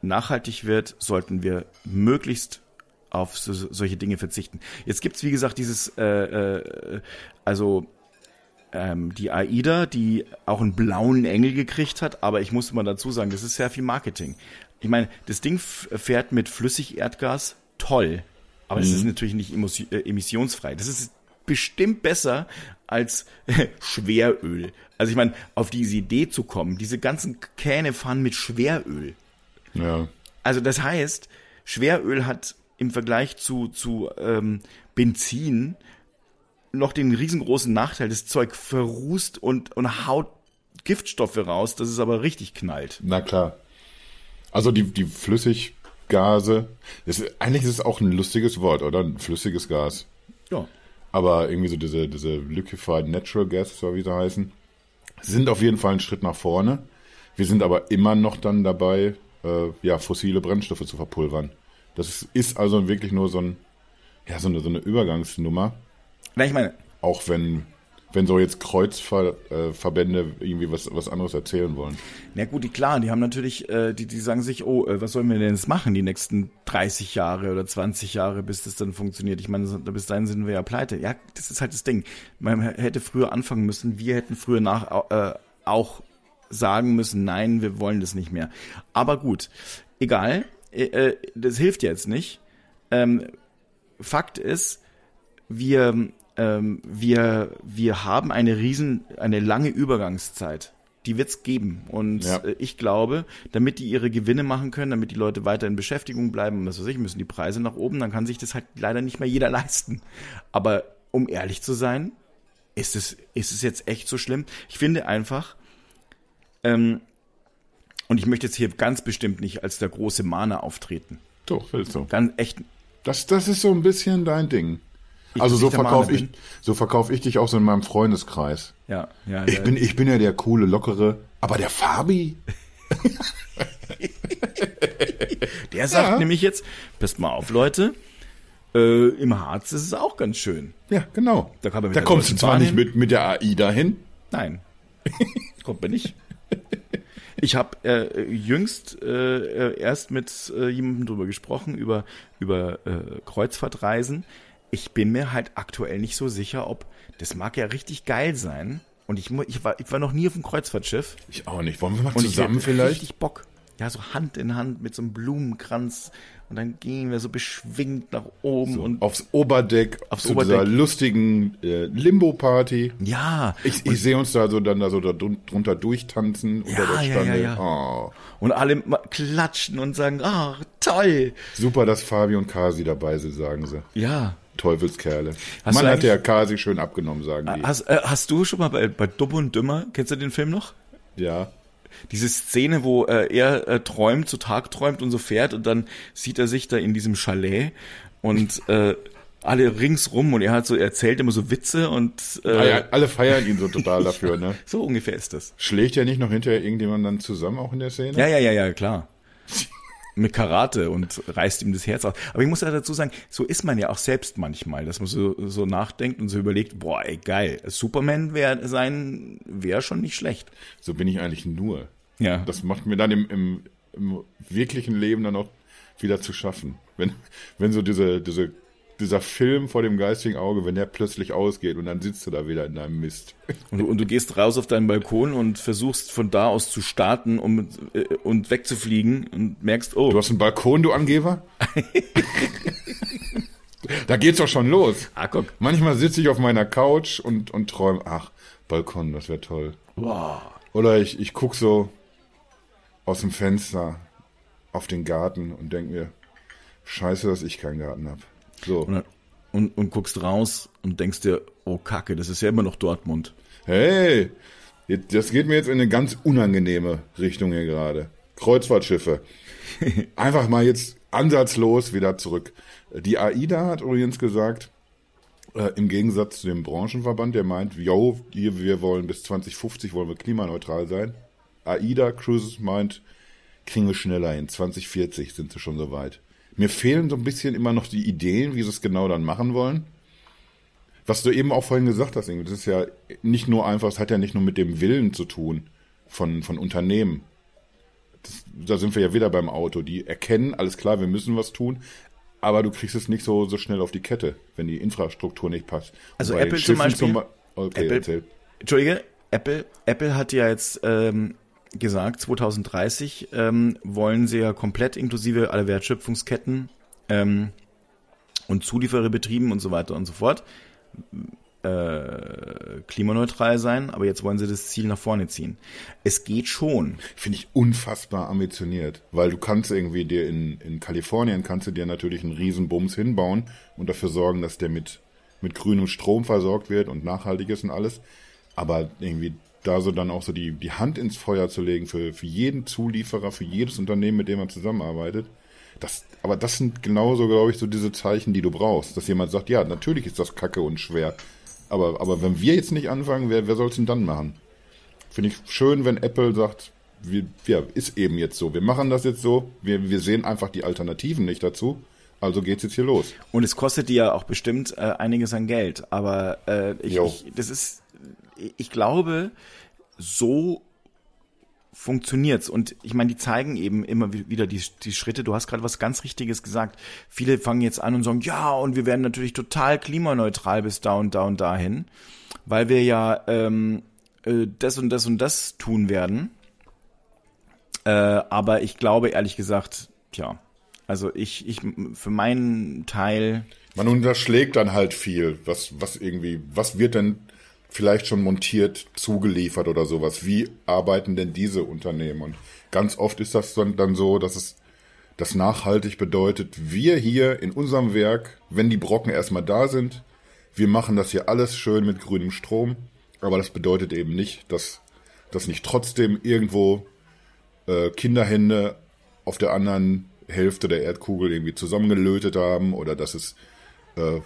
nachhaltig wird, sollten wir möglichst auf so, solche Dinge verzichten. Jetzt gibt's wie gesagt, dieses, äh, äh, also ähm, die AIDA, die auch einen blauen Engel gekriegt hat, aber ich muss mal dazu sagen, das ist sehr viel Marketing. Ich meine, das Ding fährt mit Flüssigerdgas, toll, aber es mhm. ist natürlich nicht äh, emissionsfrei. Das ist bestimmt besser als Schweröl. Also ich meine, auf diese Idee zu kommen, diese ganzen Kähne fahren mit Schweröl. Ja. Also das heißt, Schweröl hat im Vergleich zu, zu ähm, Benzin noch den riesengroßen Nachteil, das Zeug verrußt und, und haut Giftstoffe raus, dass es aber richtig knallt. Na klar. Also die, die Flüssiggase, das ist, eigentlich ist es auch ein lustiges Wort, oder? Ein flüssiges Gas. Ja. Aber irgendwie so diese, diese Liquefied Natural Gas, wie sie heißen, sind auf jeden Fall ein Schritt nach vorne. Wir sind aber immer noch dann dabei, äh, ja, fossile Brennstoffe zu verpulvern. Das ist also wirklich nur so ein, ja, so eine, so eine Übergangsnummer. Na, ich meine. Auch wenn, wenn so jetzt Kreuzverbände irgendwie was, was anderes erzählen wollen. Na gut, die klar, die haben natürlich, äh, die, die sagen sich, oh, äh, was sollen wir denn jetzt machen, die nächsten 30 Jahre oder 20 Jahre, bis das dann funktioniert. Ich meine, bis dahin sind wir ja pleite. Ja, das ist halt das Ding. Man hätte früher anfangen müssen, wir hätten früher nach äh, auch sagen müssen, nein, wir wollen das nicht mehr. Aber gut, egal, äh, äh das hilft jetzt nicht. Ähm, Fakt ist, wir ähm, wir, wir haben eine riesen, eine lange Übergangszeit. Die wird's geben. Und ja. Äh, ich glaube, damit die ihre Gewinne machen können, damit die Leute weiter in Beschäftigung bleiben, was weiß ich, müssen die Preise nach oben, dann kann sich das halt leider nicht mehr jeder leisten. Aber um ehrlich zu sein, ist es, ist es jetzt echt so schlimm? Ich finde einfach, ähm, und ich möchte jetzt hier ganz bestimmt nicht als der große Mahner auftreten. Doch, willst du. Ganz echt. Das, das ist so ein bisschen dein Ding. Ich, also so verkaufe ich, so verkaufe ich dich auch so in meinem Freundeskreis. Ja, ja. Ich bin, ich bin ja der coole, lockere, aber der Fabi. der sagt ja. nämlich jetzt, passt mal auf, Leute, äh, im Harz ist es auch ganz schön. Ja, genau. Da, da kommst du zwar nicht mit, mit der AI dahin. Nein, kommt mir nicht. Ich habe äh, jüngst äh, erst mit äh, jemandem drüber gesprochen, über, über äh, Kreuzfahrtreisen ich bin mir halt aktuell nicht so sicher, ob das mag ja richtig geil sein. Und ich, ich, war, ich war noch nie auf einem Kreuzfahrtschiff. Ich auch nicht. Wollen wir mal und zusammen ich vielleicht? richtig Bock. Ja, so Hand in Hand mit so einem Blumenkranz. Und dann gehen wir so beschwingt nach oben so und aufs Oberdeck, aufs zu Oberdeck. dieser lustigen äh, Limbo-Party. Ja. Ich, ich sehe uns da so dann da so da drunter durchtanzen ja, unter der Stange. Ja, ja, ja. Oh. Und alle klatschen und sagen, ah, oh, toll. Super, dass Fabi und Kasi dabei sind, sagen sie. Ja. Teufelskerle. Hast Man hat der Kasi schön abgenommen, sagen die. Hast, äh, hast du schon mal bei, bei Dumm und Dümmer, kennst du den Film noch? Ja. Diese Szene, wo äh, er äh, träumt, zu Tag träumt und so fährt und dann sieht er sich da in diesem Chalet und äh, alle ringsrum und er hat so erzählt immer so Witze und äh, ah ja, alle feiern ihn so total dafür, ne? so ungefähr ist das. Schlägt er nicht noch hinterher irgendjemand dann zusammen auch in der Szene? Ja, ja, ja, ja, klar mit Karate und reißt ihm das Herz aus. Aber ich muss ja dazu sagen, so ist man ja auch selbst manchmal, dass man so, so nachdenkt und so überlegt, boah, ey, geil, Superman wäre sein, wäre schon nicht schlecht. So bin ich eigentlich nur. Ja. Das macht mir dann im, im, im wirklichen Leben dann auch wieder zu schaffen. Wenn, wenn so diese, diese dieser Film vor dem geistigen Auge, wenn der plötzlich ausgeht und dann sitzt du da wieder in deinem Mist. Und du, und du gehst raus auf deinen Balkon und versuchst von da aus zu starten um, äh, und wegzufliegen und merkst, oh. Du hast einen Balkon, du Angeber? da geht's doch schon los. Ah, guck. Manchmal sitze ich auf meiner Couch und, und träume, ach, Balkon, das wäre toll. Wow. Oder ich, ich guck so aus dem Fenster auf den Garten und denk mir, scheiße, dass ich keinen Garten hab. So. Und und, und guckst raus und denkst dir, oh Kacke, das ist ja immer noch Dortmund. Hey, das geht mir jetzt in eine ganz unangenehme Richtung hier gerade. Kreuzfahrtschiffe. Einfach mal jetzt ansatzlos wieder zurück. Die AIDA hat übrigens gesagt, äh, im Gegensatz zu dem Branchenverband, der meint, yo, hier, wir wollen bis 2050 wollen wir klimaneutral sein. AIDA Cruises meint, kriegen wir schneller hin. 2040 sind sie schon soweit. Mir fehlen so ein bisschen immer noch die Ideen, wie sie es genau dann machen wollen. Was du eben auch vorhin gesagt hast, das ist ja nicht nur einfach, es hat ja nicht nur mit dem Willen zu tun von, von Unternehmen. Das, da sind wir ja wieder beim Auto. Die erkennen, alles klar, wir müssen was tun, aber du kriegst es nicht so, so schnell auf die Kette, wenn die Infrastruktur nicht passt. Also Apple zum Beispiel. Zum, okay, Apple. Entschuldige, Apple, Apple hat ja jetzt ähm, gesagt, 2030 ähm, wollen sie ja komplett inklusive aller Wertschöpfungsketten ähm, und Zuliefererbetrieben und so weiter und so fort äh, klimaneutral sein, aber jetzt wollen sie das Ziel nach vorne ziehen. Es geht schon. Finde ich unfassbar ambitioniert, weil du kannst irgendwie dir in, in Kalifornien kannst du dir natürlich einen riesen Bums hinbauen und dafür sorgen, dass der mit, mit grünem Strom versorgt wird und nachhaltig ist und alles. Aber irgendwie da so dann auch so die, die Hand ins Feuer zu legen für, für jeden Zulieferer, für jedes Unternehmen, mit dem man zusammenarbeitet. Das, aber das sind genauso, glaube ich, so diese Zeichen, die du brauchst. Dass jemand sagt, ja, natürlich ist das kacke und schwer. Aber, aber wenn wir jetzt nicht anfangen, wer, wer soll es denn dann machen? Finde ich schön, wenn Apple sagt, wir, ja, ist eben jetzt so. Wir machen das jetzt so. Wir, wir sehen einfach die Alternativen nicht dazu. Also geht's jetzt hier los. Und es kostet dir ja auch bestimmt äh, einiges an Geld. Aber äh, ich, ich, das ist, ich glaube, so funktioniert's. Und ich meine, die zeigen eben immer wieder die, die Schritte. Du hast gerade was ganz Richtiges gesagt. Viele fangen jetzt an und sagen, ja, und wir werden natürlich total klimaneutral bis da und da und dahin, weil wir ja ähm, äh, das und das und das tun werden. Äh, aber ich glaube ehrlich gesagt, tja, also ich, ich für meinen Teil. Man unterschlägt dann halt viel. Was, was irgendwie, was wird denn vielleicht schon montiert zugeliefert oder sowas. Wie arbeiten denn diese Unternehmen? Und ganz oft ist das dann, so, dass es das nachhaltig bedeutet, wir hier in unserem Werk, wenn die Brocken erstmal da sind, wir machen das hier alles schön mit grünem Strom, aber das bedeutet eben nicht, dass das nicht trotzdem irgendwo äh, Kinderhände auf der anderen Hälfte der Erdkugel irgendwie zusammengelötet haben oder dass es äh,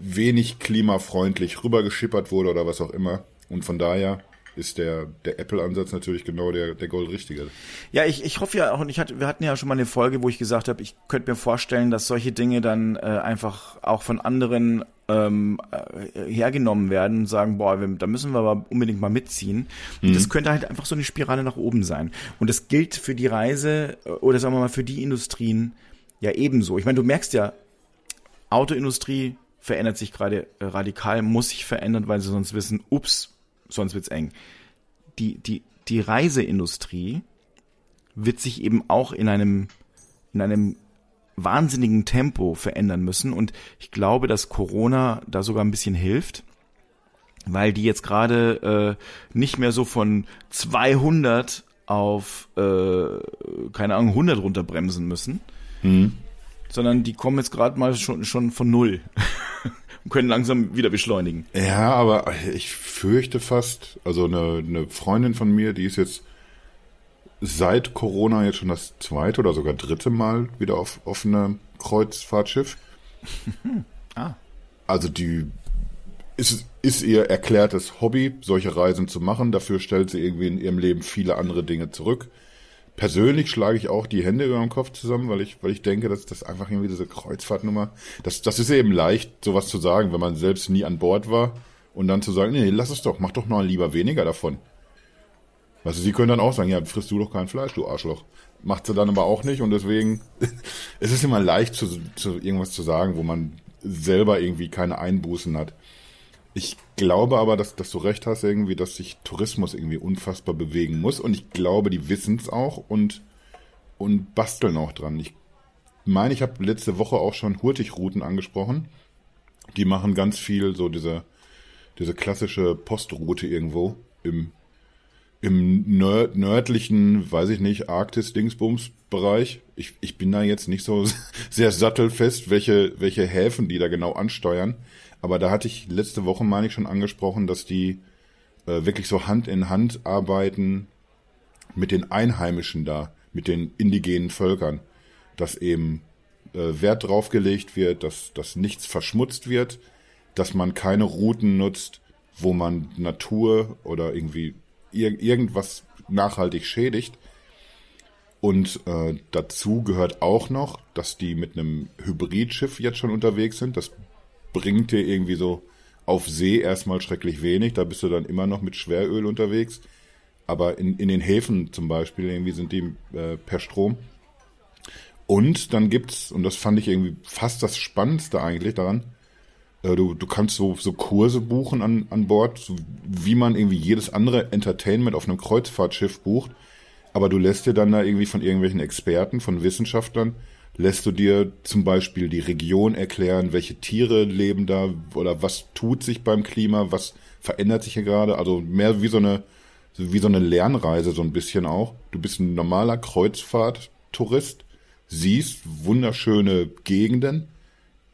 wenig klimafreundlich rübergeschippert wurde oder was auch immer. Und von daher ist der, der Apple-Ansatz natürlich genau der, der goldrichtige. Ja, ich, ich hoffe ja auch, und ich hatte, wir hatten ja schon mal eine Folge, wo ich gesagt habe, ich könnte mir vorstellen, dass solche Dinge dann äh, einfach auch von anderen ähm, äh, hergenommen werden und sagen, boah, wir, da müssen wir aber unbedingt mal mitziehen. Und mhm. das könnte halt einfach so eine Spirale nach oben sein. Und das gilt für die Reise äh, oder sagen wir mal für die Industrien ja ebenso. Ich meine, du merkst ja, Autoindustrie, verändert sich gerade äh, radikal, muss sich verändern, weil sie sonst wissen, ups, sonst wird's eng. Die, die, die Reiseindustrie wird sich eben auch in einem, in einem wahnsinnigen Tempo verändern müssen. Und ich glaube, dass Corona da sogar ein bisschen hilft, weil die jetzt gerade äh, nicht mehr so von 200 auf, äh, keine Ahnung, 100 runterbremsen müssen, mhm. Sondern die kommen jetzt gerade mal schon, schon von Null. und können langsam wieder beschleunigen. Ja, aber ich fürchte fast, also eine, eine Freundin von mir, die ist jetzt seit Corona jetzt schon das zweite oder sogar dritte Mal wieder auf offenem Kreuzfahrtschiff. ah. Also die ist, ist ihr erklärtes Hobby, solche Reisen zu machen. Dafür stellt sie irgendwie in ihrem Leben viele andere Dinge zurück persönlich schlage ich auch die Hände über den Kopf zusammen, weil ich, weil ich denke, dass das einfach irgendwie diese Kreuzfahrtnummer, das, das ist eben leicht, sowas zu sagen, wenn man selbst nie an Bord war und dann zu sagen, nee, lass es doch, mach doch mal lieber weniger davon. Also sie können dann auch sagen, ja, frisst du doch kein Fleisch, du Arschloch. Macht sie dann aber auch nicht und deswegen, es ist immer leicht zu, zu irgendwas zu sagen, wo man selber irgendwie keine Einbußen hat. Ich glaube aber, dass, dass du recht hast irgendwie, dass sich Tourismus irgendwie unfassbar bewegen muss. Und ich glaube, die wissen es auch und, und basteln auch dran. Ich meine, ich habe letzte Woche auch schon Hurtigrouten angesprochen. Die machen ganz viel so diese, diese klassische Postroute irgendwo im, im nörd nördlichen, weiß ich nicht, Arktis-Dingsbums-Bereich. Ich, ich bin da jetzt nicht so sehr sattelfest, welche, welche Häfen die da genau ansteuern. Aber da hatte ich letzte Woche, meine ich, schon angesprochen, dass die äh, wirklich so Hand in Hand arbeiten mit den Einheimischen da, mit den indigenen Völkern. Dass eben äh, Wert drauf gelegt wird, dass, dass nichts verschmutzt wird, dass man keine Routen nutzt, wo man Natur oder irgendwie ir irgendwas nachhaltig schädigt. Und äh, dazu gehört auch noch, dass die mit einem Hybridschiff jetzt schon unterwegs sind. Das bringt dir irgendwie so auf See erstmal schrecklich wenig. Da bist du dann immer noch mit Schweröl unterwegs. Aber in, in den Häfen zum Beispiel irgendwie sind die äh, per Strom. Und dann gibt's, und das fand ich irgendwie fast das Spannendste eigentlich daran, äh, du, du kannst so, so Kurse buchen an, an Bord, so wie man irgendwie jedes andere Entertainment auf einem Kreuzfahrtschiff bucht. Aber du lässt dir dann da irgendwie von irgendwelchen Experten, von Wissenschaftlern, lässt du dir zum Beispiel die Region erklären, welche Tiere leben da oder was tut sich beim Klima, was verändert sich hier gerade. Also mehr wie so eine, wie so eine Lernreise so ein bisschen auch. Du bist ein normaler Kreuzfahrttourist, siehst wunderschöne Gegenden,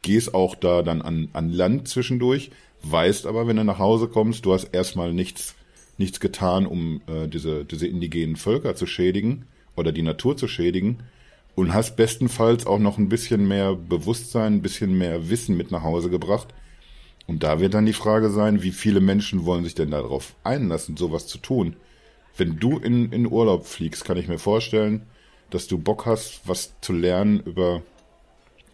gehst auch da dann an, an Land zwischendurch, weißt aber, wenn du nach Hause kommst, du hast erstmal nichts, nichts getan, um äh, diese, diese indigenen Völker zu schädigen oder die Natur zu schädigen und hast bestenfalls auch noch ein bisschen mehr Bewusstsein, ein bisschen mehr Wissen mit nach Hause gebracht. Und da wird dann die Frage sein, wie viele Menschen wollen sich denn darauf einlassen, sowas zu tun? Wenn du in, in Urlaub fliegst, kann ich mir vorstellen, dass du Bock hast, was zu lernen über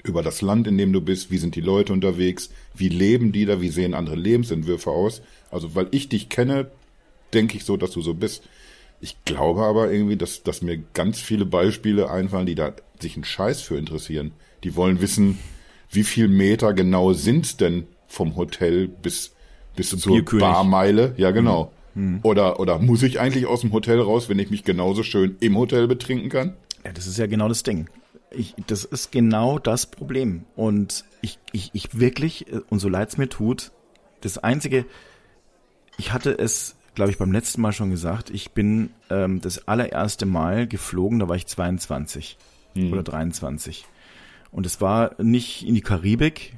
über das Land, in dem du bist, wie sind die Leute unterwegs, wie leben die da, wie sehen andere Lebensentwürfe aus. Also weil ich dich kenne, denke ich so, dass du so bist. Ich glaube aber irgendwie, dass, dass mir ganz viele Beispiele einfallen, die da sich einen Scheiß für interessieren. Die wollen wissen, wie viel Meter genau sind's denn vom Hotel bis, bis zur Bierkönig. Barmeile? Ja, genau. Mhm. Oder, oder muss ich eigentlich aus dem Hotel raus, wenn ich mich genauso schön im Hotel betrinken kann? Ja, das ist ja genau das Ding ich, das ist genau das Problem. Und ich, ich, ich wirklich, äh, und so leid es mir tut, das Einzige, ich hatte es, glaube ich, beim letzten Mal schon gesagt, ich bin ähm, das allererste Mal geflogen, da war ich 22 hm. oder 23. Und es war nicht in die Karibik,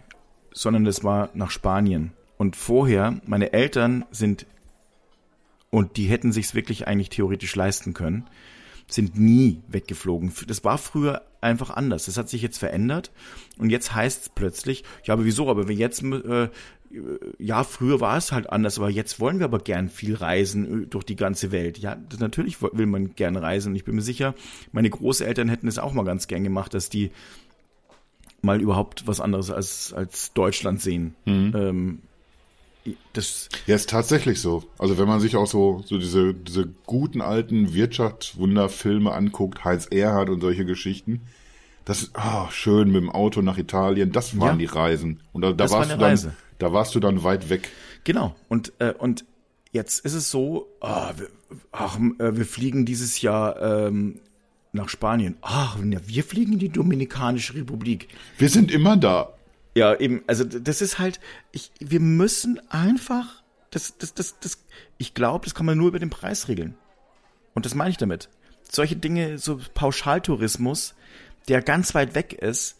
sondern es war nach Spanien. Und vorher, meine Eltern sind, und die hätten sich's wirklich eigentlich theoretisch leisten können, sind nie weggeflogen. Das war früher einfach anders. Das hat sich jetzt verändert und jetzt heißt es plötzlich, ja, aber wieso? Aber wir jetzt, äh, ja, früher war es halt anders, aber jetzt wollen wir aber gern viel reisen äh, durch die ganze Welt. Ja, das, natürlich will man gern reisen. Ich bin mir sicher, meine Großeltern hätten es auch mal ganz gern gemacht, dass die mal überhaupt was anderes als, als Deutschland sehen. Mhm. Ähm, das ja, ist tatsächlich so. Also wenn man sich auch so, so diese, diese guten alten Wirtschaftswunderfilme anguckt, Heinz Erhard und solche Geschichten, das ist oh, schön mit dem Auto nach Italien, das waren ja. die Reisen. Und da, da warst war du dann, da warst du dann weit weg. Genau. Und, äh, und jetzt ist es so, oh, wir, ach, äh, wir fliegen dieses Jahr ähm, nach Spanien. Ach, wir fliegen in die Dominikanische Republik. Wir sind immer da. Ja, eben, also das ist halt, ich, wir müssen einfach, das, das, das, das, ich glaube, das kann man nur über den Preis regeln. Und das meine ich damit. Solche Dinge, so Pauschaltourismus, der ganz weit weg ist,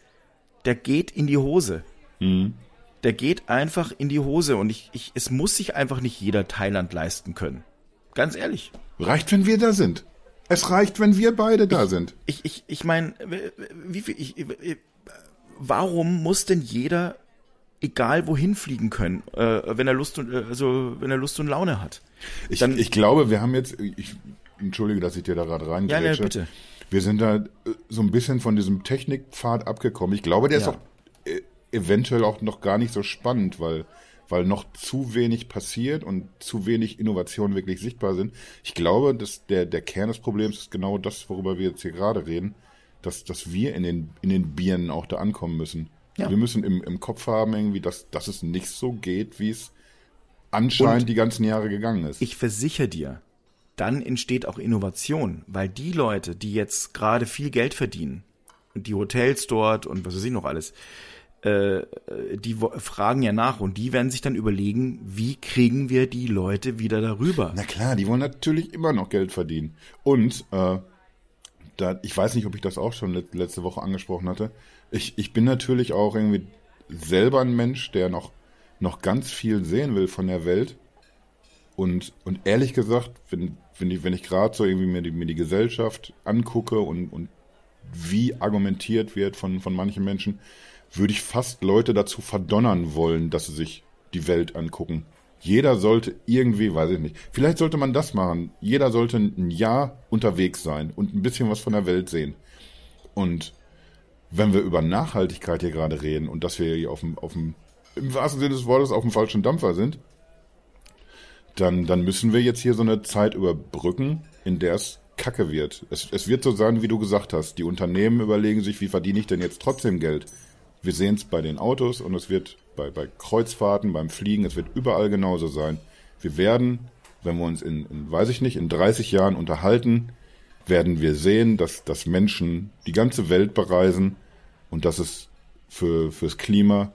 der geht in die Hose. Mhm. Der geht einfach in die Hose und ich, ich, es muss sich einfach nicht jeder Thailand leisten können. Ganz ehrlich. Reicht, wenn wir da sind. Es reicht, wenn wir beide da ich, sind. Ich, ich, ich meine, wie viel, ich, warum muss denn jeder egal wohin fliegen können, äh, wenn er Lust und äh, also wenn er Lust und Laune hat? Ich, Dann, ich glaube, wir haben jetzt, ich entschuldige, dass ich dir da gerade rein. Ja, ne, bitte. Wir sind da äh, so ein bisschen von diesem Technikpfad abgekommen. Ich glaube, der ja. ist auch eventuell auch noch gar nicht so spannend, weil weil noch zu wenig passiert und zu wenig Innovationen wirklich sichtbar sind. Ich glaube, dass der der Kern des Problems ist genau das, worüber wir jetzt hier gerade reden dass, dass wir in den, in den Bieren auch da ankommen müssen. Ja. Wir müssen im, im Kopf haben, irgendwie, dass, dass es nicht so geht, wie es anscheinend Und die ganzen Jahre gegangen ist. Ich versichere dir, dann entsteht auch Innovation, weil die Leute, die jetzt gerade viel Geld verdienen, und die Hotels dort und was weiß ich noch alles, äh, die fragen ja nach und die werden sich dann überlegen, wie kriegen wir die Leute wieder darüber? Na klar, die wollen natürlich immer noch Geld verdienen. Und äh, da, ich weiß nicht, ob ich das auch schon letzte Woche angesprochen hatte. Ich, ich bin natürlich auch irgendwie selber ein Mensch, der noch, noch ganz viel sehen will von der Welt. Und, und ehrlich gesagt, wenn, wenn ich, wenn ich gerade so irgendwie mir die, mir die Gesellschaft angucke und, und wie argumentiert wird von, von manchen Menschen, würde ich fast Leute dazu verdonnern wollen, dass sie sich die Welt angucken. Jeder sollte irgendwie, weiß ich nicht, vielleicht sollte man das machen. Jeder sollte ein Jahr unterwegs sein und ein bisschen was von der Welt sehen. Und wenn wir über Nachhaltigkeit hier gerade reden und dass wir hier auf dem, auf dem, im wahrsten Sinne des Wortes auf dem falschen Dampfer sind, dann, dann müssen wir jetzt hier so eine Zeit überbrücken, in der es kacke wird. Es, es wird so sein, wie du gesagt hast. Die Unternehmen überlegen sich, wie verdiene ich denn jetzt trotzdem Geld? Wir sehen es bei den Autos und es wird bei, bei Kreuzfahrten, beim Fliegen, es wird überall genauso sein. Wir werden, wenn wir uns in, in, weiß ich nicht, in 30 Jahren unterhalten, werden wir sehen, dass, dass Menschen die ganze Welt bereisen und dass es für, fürs Klima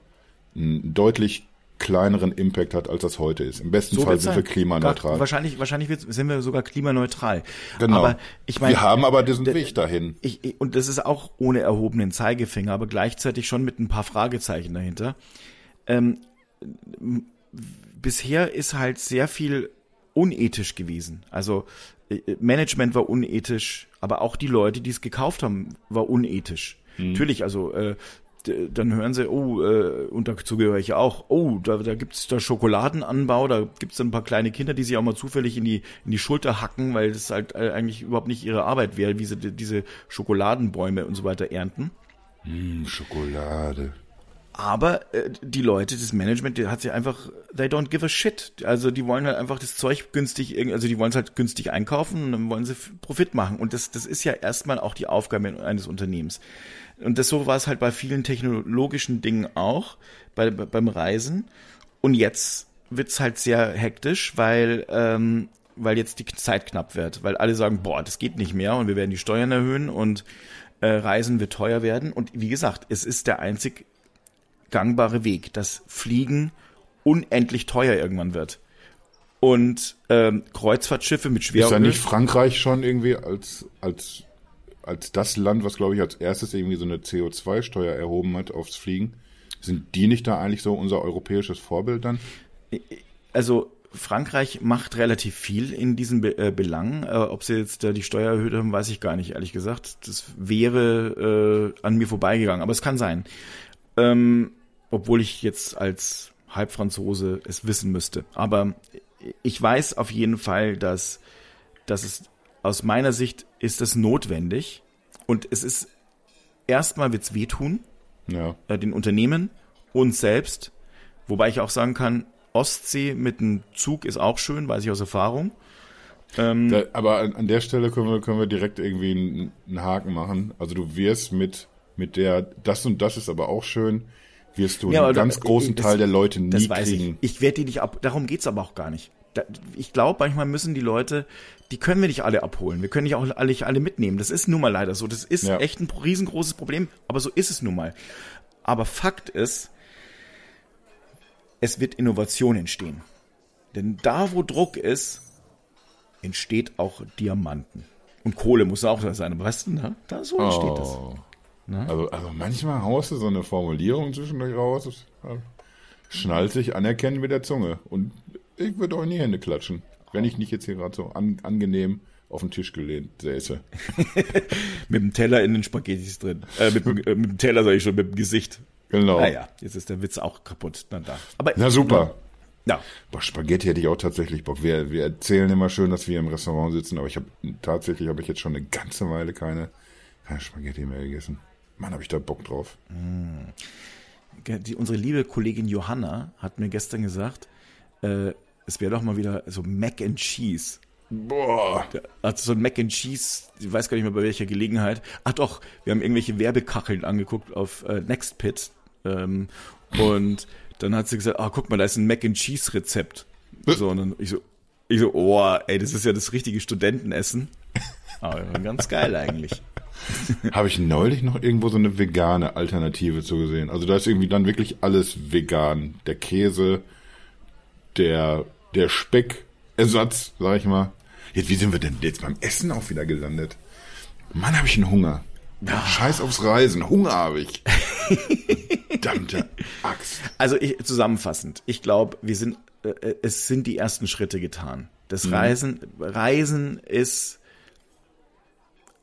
einen deutlich kleineren Impact hat, als das heute ist. Im besten so Fall sind wir klimaneutral. Gar, wahrscheinlich wahrscheinlich sind wir sogar klimaneutral. Genau. Aber ich meine, wir haben aber diesen Weg dahin. Ich, und das ist auch ohne erhobenen Zeigefinger, aber gleichzeitig schon mit ein paar Fragezeichen dahinter. Ähm, bisher ist halt sehr viel unethisch gewesen. Also äh, Management war unethisch, aber auch die Leute, die es gekauft haben, war unethisch. Mhm. Natürlich, also äh, dann hören sie, oh, äh, und dazu gehöre ich auch, oh, da, da gibt's da Schokoladenanbau, da gibt's dann ein paar kleine Kinder, die sich auch mal zufällig in die, in die Schulter hacken, weil das halt äh, eigentlich überhaupt nicht ihre Arbeit wäre, wie sie diese Schokoladenbäume und so weiter ernten. Mm, Schokolade. Aber äh, die Leute, das Management, die hat sich einfach, they don't give a shit. Also die wollen halt einfach das Zeug günstig, also die wollen es halt günstig einkaufen und dann wollen sie Profit machen. Und das, das ist ja erstmal auch die Aufgabe eines Unternehmens. Und das so war es halt bei vielen technologischen Dingen auch, bei, beim Reisen. Und jetzt wird's halt sehr hektisch, weil, ähm, weil jetzt die Zeit knapp wird. Weil alle sagen, boah, das geht nicht mehr und wir werden die Steuern erhöhen und äh, Reisen wird teuer werden. Und wie gesagt, es ist der einzig gangbare Weg, dass Fliegen unendlich teuer irgendwann wird. Und ähm, Kreuzfahrtschiffe mit Schweröl... Ist ja nicht Frankreich schon irgendwie als, als, als das Land, was glaube ich als erstes irgendwie so eine CO2-Steuer erhoben hat aufs Fliegen? Sind die nicht da eigentlich so unser europäisches Vorbild dann? Also Frankreich macht relativ viel in diesen Be äh, Belangen. Äh, ob sie jetzt äh, die Steuer erhöht haben, weiß ich gar nicht, ehrlich gesagt. Das wäre äh, an mir vorbeigegangen, aber es kann sein. Ähm, obwohl ich jetzt als Halbfranzose es wissen müsste. Aber ich weiß auf jeden Fall, dass, dass es aus meiner Sicht ist es notwendig und es ist erstmal wird's wehtun, ja. äh, den Unternehmen, uns selbst, wobei ich auch sagen kann, Ostsee mit einem Zug ist auch schön, weiß ich aus Erfahrung. Ähm, da, aber an, an, der Stelle können wir, können wir direkt irgendwie einen, einen Haken machen. Also du wirst mit, mit der, das und das ist aber auch schön, wirst du ja, einen ganz großen das, Teil der Leute nie das weiß kriegen. Ich, ich werde die nicht ab. Darum geht's aber auch gar nicht. Ich glaube, manchmal müssen die Leute, die können wir nicht alle abholen. Wir können nicht auch alle, alle mitnehmen. Das ist nun mal leider so. Das ist ja. echt ein riesengroßes Problem, aber so ist es nun mal. Aber Fakt ist, es wird Innovation entstehen. Denn da, wo Druck ist, entsteht auch Diamanten. Und Kohle muss auch da sein. Aber weißt du, ne? da so entsteht oh. das. Ne? Also, also manchmal haust du so eine Formulierung zwischendurch raus, schnallt sich anerkennen mit der Zunge. Und ich würde auch in die Hände klatschen, wenn ich nicht jetzt hier gerade so an, angenehm auf den Tisch gelehnt säße. mit dem Teller in den Spaghettis drin. Äh, mit, äh, mit dem Teller sag ich schon, mit dem Gesicht. Genau. Naja, jetzt ist der Witz auch kaputt. Na, da. Aber, Na super. Ja. Boah, Spaghetti hätte ich auch tatsächlich Bock. Wir, wir erzählen immer schön, dass wir im Restaurant sitzen, aber ich habe tatsächlich habe ich jetzt schon eine ganze Weile keine, keine Spaghetti mehr gegessen. Mann, habe ich da Bock drauf. Mm. Die, unsere liebe Kollegin Johanna hat mir gestern gesagt, äh, es wäre doch mal wieder so Mac and Cheese. Boah. Also so ein Mac and Cheese, ich weiß gar nicht mehr bei welcher Gelegenheit. Ach doch, wir haben irgendwelche Werbekacheln angeguckt auf äh, Nextpit. Ähm, und dann hat sie gesagt, ah, guck mal, da ist ein Mac and Cheese Rezept. So, und dann ich so, ich so, oh, ey, das ist ja das richtige Studentenessen. Aber ganz geil eigentlich. habe ich neulich noch irgendwo so eine vegane Alternative zu gesehen. Also da ist irgendwie dann wirklich alles vegan. Der Käse, der, der Speckersatz, sag ich mal. Jetzt, wie sind wir denn jetzt beim Essen auch wieder gelandet? Mann, habe ich einen Hunger. Ach. Scheiß aufs Reisen, Hunger habe ich. Verdammte Axt. Also ich, zusammenfassend, ich glaube, wir sind, äh, es sind die ersten Schritte getan. Das mhm. Reisen, Reisen ist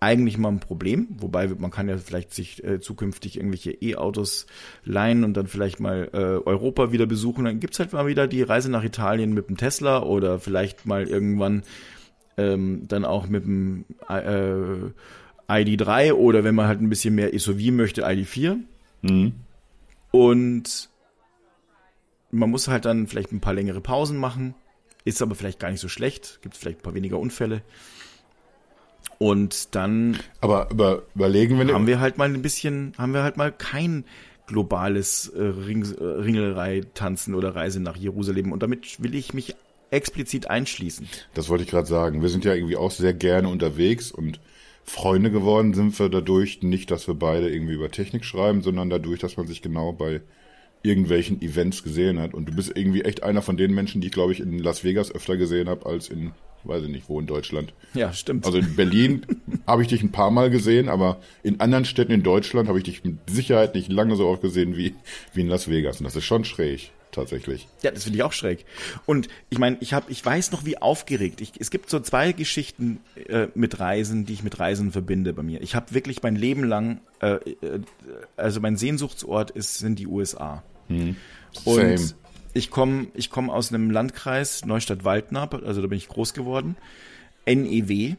eigentlich mal ein Problem, wobei man kann ja vielleicht sich äh, zukünftig irgendwelche E-Autos leihen und dann vielleicht mal äh, Europa wieder besuchen. Dann gibt's halt mal wieder die Reise nach Italien mit dem Tesla oder vielleicht mal irgendwann ähm, dann auch mit dem äh, ID3 oder wenn man halt ein bisschen mehr SUV möchte, ID4. Mhm. Und man muss halt dann vielleicht ein paar längere Pausen machen. Ist aber vielleicht gar nicht so schlecht. Gibt vielleicht ein paar weniger Unfälle. Und dann. Aber über, überlegen wir haben wir halt mal ein bisschen, haben wir halt mal kein globales äh, Ring, äh, Ringelrei-Tanzen oder Reise nach Jerusalem. Und damit will ich mich explizit einschließen. Das wollte ich gerade sagen. Wir sind ja irgendwie auch sehr gerne unterwegs und Freunde geworden sind wir dadurch nicht, dass wir beide irgendwie über Technik schreiben, sondern dadurch, dass man sich genau bei irgendwelchen Events gesehen hat. Und du bist irgendwie echt einer von den Menschen, die ich, glaube ich, in Las Vegas öfter gesehen habe als in weiß ich nicht, wo in Deutschland. Ja, stimmt. Also in Berlin habe ich dich ein paar Mal gesehen, aber in anderen Städten in Deutschland habe ich dich mit Sicherheit nicht lange so oft gesehen wie, wie in Las Vegas. Und das ist schon schräg tatsächlich. Ja, das finde ich auch schräg. Und ich meine, ich habe, ich weiß noch, wie aufgeregt. Ich, es gibt so zwei Geschichten äh, mit Reisen, die ich mit Reisen verbinde bei mir. Ich habe wirklich mein Leben lang, äh, äh, also mein Sehnsuchtsort ist sind die USA. Hm. Und Same ich komme ich komm aus einem Landkreis, Neustadt-Waldnab, also da bin ich groß geworden. NEW.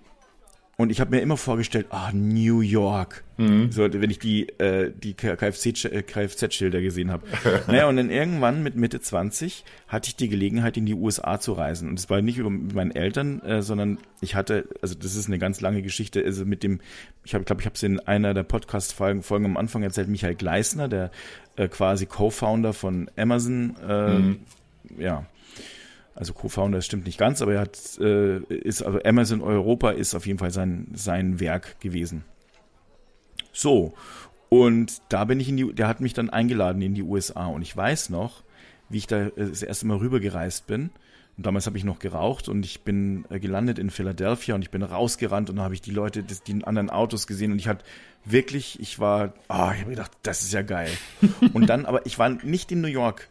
Und ich habe mir immer vorgestellt, ah, New York. Mhm. So, wenn ich die, äh, die Kfz-Schilder gesehen habe. naja, und dann irgendwann mit Mitte 20 hatte ich die Gelegenheit, in die USA zu reisen. Und es war nicht über meinen Eltern, äh, sondern ich hatte, also das ist eine ganz lange Geschichte, also mit dem, ich habe, glaube ich, habe es in einer der Podcast-Folgen Folgen am Anfang erzählt, Michael Gleisner, der äh, quasi Co-Founder von Amazon, äh, mhm. ja, also Co-Founder, das stimmt nicht ganz, aber er hat, äh, ist, also Amazon Europa ist auf jeden Fall sein, sein Werk gewesen. So. Und da bin ich in die, der hat mich dann eingeladen in die USA und ich weiß noch, wie ich da äh, das erste Mal rübergereist bin. Und damals habe ich noch geraucht und ich bin äh, gelandet in Philadelphia und ich bin rausgerannt und dann habe ich die Leute, die anderen Autos gesehen und ich hatte wirklich, ich war, ah, oh, ich habe gedacht, das ist ja geil. und dann, aber ich war nicht in New York,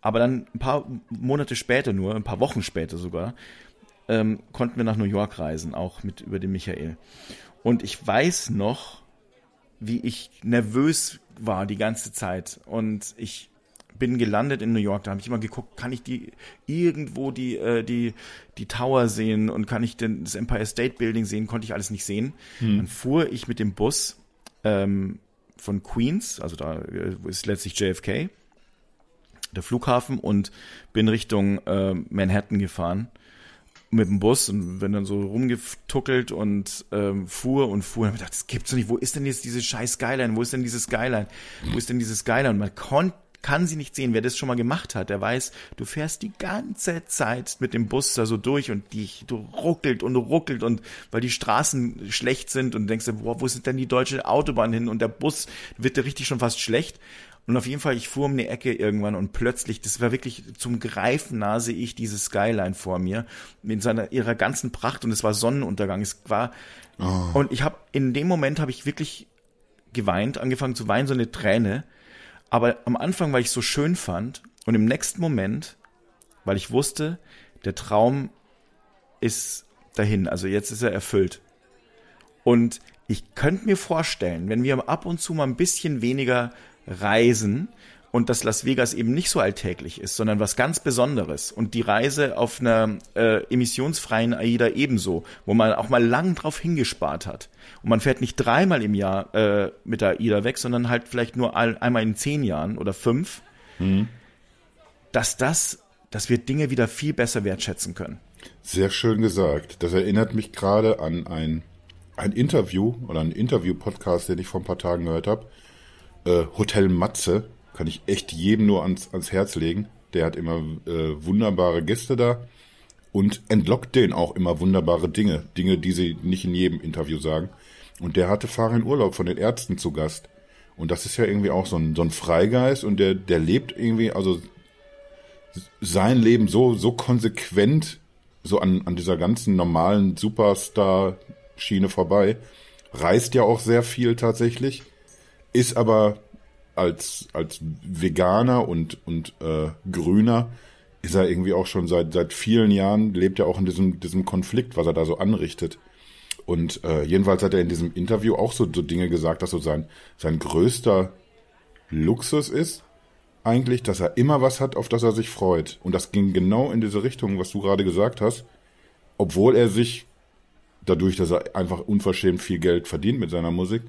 aber dann ein paar Monate später nur, ein paar Wochen später sogar, ähm, konnten wir nach New York reisen, auch mit über den Michael. Und ich weiß noch, wie ich nervös war die ganze Zeit. Und ich bin gelandet in New York, da habe ich immer geguckt, kann ich die irgendwo die äh, die die Tower sehen und kann ich denn das Empire State Building sehen, konnte ich alles nicht sehen. Hm. Dann fuhr ich mit dem Bus ähm, von Queens, also da äh, ist letztlich JFK, der Flughafen und bin Richtung äh, Manhattan gefahren mit dem Bus und bin dann so rumgetuckelt und ähm, fuhr und fuhr und hab gedacht, das gibt's doch nicht. Wo ist denn jetzt diese scheiß Skyline? Wo ist denn dieses Skyline? Wo ist denn dieses Skyline? Und man konnte kann sie nicht sehen. Wer das schon mal gemacht hat, der weiß, du fährst die ganze Zeit mit dem Bus da so durch und die du ruckelt und ruckelt und weil die Straßen schlecht sind und denkst, boah, wo ist denn die deutsche Autobahn hin und der Bus wird dir richtig schon fast schlecht. Und auf jeden Fall, ich fuhr um eine Ecke irgendwann und plötzlich, das war wirklich zum Greifen nah, sehe ich diese Skyline vor mir mit seiner ihrer ganzen Pracht und es war Sonnenuntergang. Es war oh. und ich habe in dem Moment habe ich wirklich geweint, angefangen zu weinen, so eine Träne. Aber am Anfang, weil ich so schön fand und im nächsten Moment, weil ich wusste, der Traum ist dahin, also jetzt ist er erfüllt. Und ich könnte mir vorstellen, wenn wir ab und zu mal ein bisschen weniger reisen und dass Las Vegas eben nicht so alltäglich ist, sondern was ganz Besonderes. Und die Reise auf einer äh, emissionsfreien AIDA ebenso, wo man auch mal lang drauf hingespart hat. Und man fährt nicht dreimal im Jahr äh, mit der AIDA weg, sondern halt vielleicht nur all, einmal in zehn Jahren oder fünf. Mhm. Dass das, dass wir Dinge wieder viel besser wertschätzen können. Sehr schön gesagt. Das erinnert mich gerade an ein, ein Interview oder ein Interview-Podcast, den ich vor ein paar Tagen gehört habe äh, Hotel Matze kann ich echt jedem nur ans, ans Herz legen. Der hat immer äh, wunderbare Gäste da und entlockt denen auch immer wunderbare Dinge. Dinge, die sie nicht in jedem Interview sagen. Und der hatte Farin Urlaub von den Ärzten zu Gast. Und das ist ja irgendwie auch so ein, so ein Freigeist und der, der lebt irgendwie, also sein Leben so, so konsequent, so an, an dieser ganzen normalen Superstar-Schiene vorbei. Reist ja auch sehr viel tatsächlich, ist aber als, als Veganer und, und äh, Grüner ist er irgendwie auch schon seit, seit vielen Jahren, lebt er auch in diesem, diesem Konflikt, was er da so anrichtet. Und äh, jedenfalls hat er in diesem Interview auch so, so Dinge gesagt, dass so sein, sein größter Luxus ist, eigentlich, dass er immer was hat, auf das er sich freut. Und das ging genau in diese Richtung, was du gerade gesagt hast. Obwohl er sich, dadurch, dass er einfach unverschämt viel Geld verdient mit seiner Musik,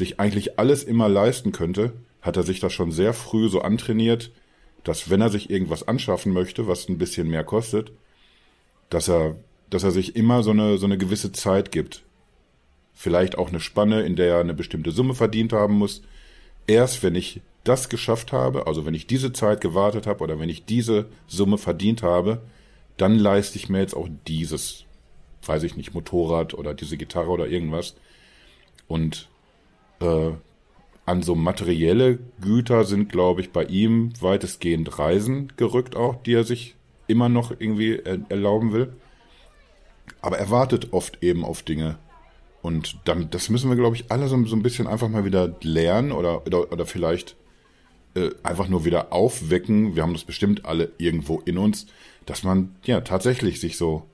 sich eigentlich alles immer leisten könnte, hat er sich das schon sehr früh so antrainiert, dass wenn er sich irgendwas anschaffen möchte, was ein bisschen mehr kostet, dass er dass er sich immer so eine, so eine gewisse Zeit gibt. Vielleicht auch eine Spanne, in der er eine bestimmte Summe verdient haben muss. Erst wenn ich das geschafft habe, also wenn ich diese Zeit gewartet habe oder wenn ich diese Summe verdient habe, dann leiste ich mir jetzt auch dieses, weiß ich nicht, Motorrad oder diese Gitarre oder irgendwas. Und äh, an so materielle Güter sind, glaube ich, bei ihm weitestgehend Reisen gerückt auch, die er sich immer noch irgendwie erlauben will. Aber er wartet oft eben auf Dinge. Und dann, das müssen wir, glaube ich, alle so, so ein bisschen einfach mal wieder lernen oder, oder, oder vielleicht äh, einfach nur wieder aufwecken. Wir haben das bestimmt alle irgendwo in uns, dass man ja tatsächlich sich so,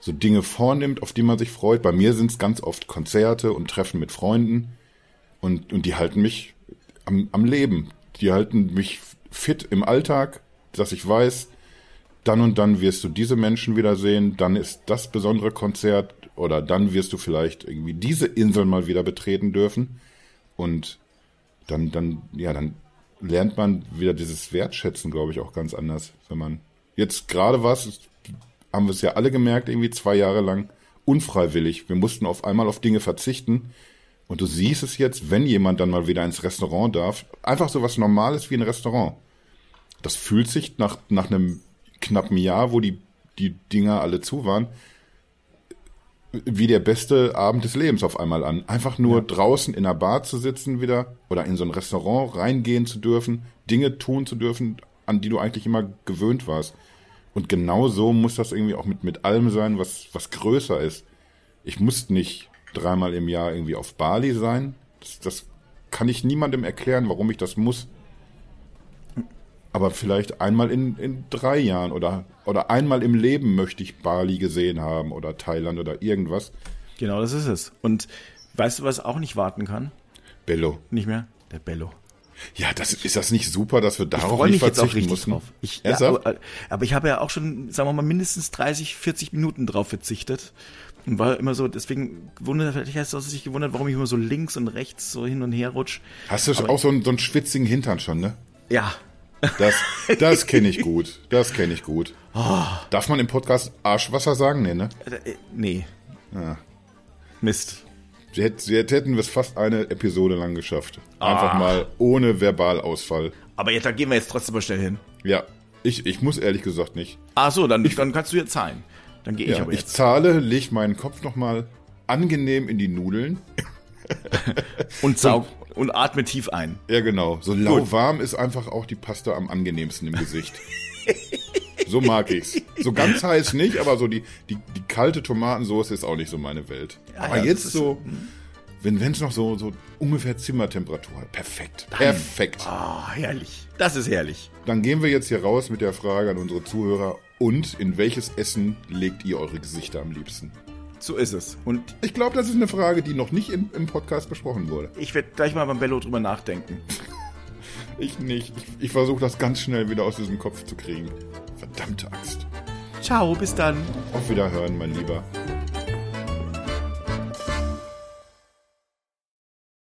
so Dinge vornimmt, auf die man sich freut. Bei mir sind es ganz oft Konzerte und Treffen mit Freunden. Und, und die halten mich am, am Leben. Die halten mich fit im Alltag, dass ich weiß, dann und dann wirst du diese Menschen wiedersehen, dann ist das besondere Konzert oder dann wirst du vielleicht irgendwie diese Insel mal wieder betreten dürfen und dann, dann, ja, dann lernt man wieder dieses Wertschätzen, glaube ich, auch ganz anders, wenn man jetzt gerade was, haben wir es ja alle gemerkt, irgendwie zwei Jahre lang unfreiwillig. Wir mussten auf einmal auf Dinge verzichten. Und du siehst es jetzt, wenn jemand dann mal wieder ins Restaurant darf, einfach so was Normales wie ein Restaurant. Das fühlt sich nach, nach einem knappen Jahr, wo die, die Dinger alle zu waren, wie der beste Abend des Lebens auf einmal an. Einfach nur ja. draußen in einer Bar zu sitzen wieder oder in so ein Restaurant reingehen zu dürfen, Dinge tun zu dürfen, an die du eigentlich immer gewöhnt warst. Und genau so muss das irgendwie auch mit, mit allem sein, was, was größer ist. Ich muss nicht dreimal im Jahr irgendwie auf Bali sein. Das, das kann ich niemandem erklären, warum ich das muss aber vielleicht einmal in, in drei Jahren oder, oder einmal im Leben möchte ich Bali gesehen haben oder Thailand oder irgendwas. Genau, das ist es. Und weißt du, was auch nicht warten kann? Bello. Nicht mehr? Der Bello. Ja, das ist das nicht super, dass wir darauf auch richtig mussten? drauf. Ich, ja, aber, aber, ich habe ja auch schon, sagen wir mal, mindestens 30, 40 Minuten drauf verzichtet. Und war immer so, deswegen wundert, vielleicht hast du sich gewundert, warum ich immer so links und rechts so hin und her rutsch. Hast du aber auch so einen, so einen schwitzigen Hintern schon, ne? Ja, das, das kenne ich gut. Das kenne ich gut. Oh. Darf man im Podcast Arschwasser sagen? Nee, ne? Äh, nee. Ja. Mist. Jetzt, jetzt hätten wir es fast eine Episode lang geschafft. Einfach ah. mal ohne Verbalausfall. Aber jetzt, da gehen wir jetzt trotzdem mal schnell hin. Ja, ich, ich muss ehrlich gesagt nicht. Ach so, dann, ich, dann kannst du jetzt zahlen. Dann gehe ich ja, aber jetzt. Ich zahle, leg meinen Kopf nochmal angenehm in die Nudeln. und saug und atme tief ein. Ja, genau. So lauwarm ist einfach auch die Pasta am angenehmsten im Gesicht. so mag ich's. So ganz heiß nicht, aber so die, die, die kalte Tomatensauce ist auch nicht so meine Welt. Ja, aber ja, jetzt so, hm. wenn es noch so, so ungefähr Zimmertemperatur hat. Perfekt. Perfekt. Ah, oh, herrlich. Das ist herrlich. Dann gehen wir jetzt hier raus mit der Frage an unsere Zuhörer. Und in welches Essen legt ihr eure Gesichter am liebsten? So ist es. Und ich glaube, das ist eine Frage, die noch nicht im, im Podcast besprochen wurde. Ich werde gleich mal beim Bello drüber nachdenken. ich nicht. Ich, ich versuche das ganz schnell wieder aus diesem Kopf zu kriegen. Verdammte Axt. Ciao, bis dann. Auf Wiederhören, mein Lieber.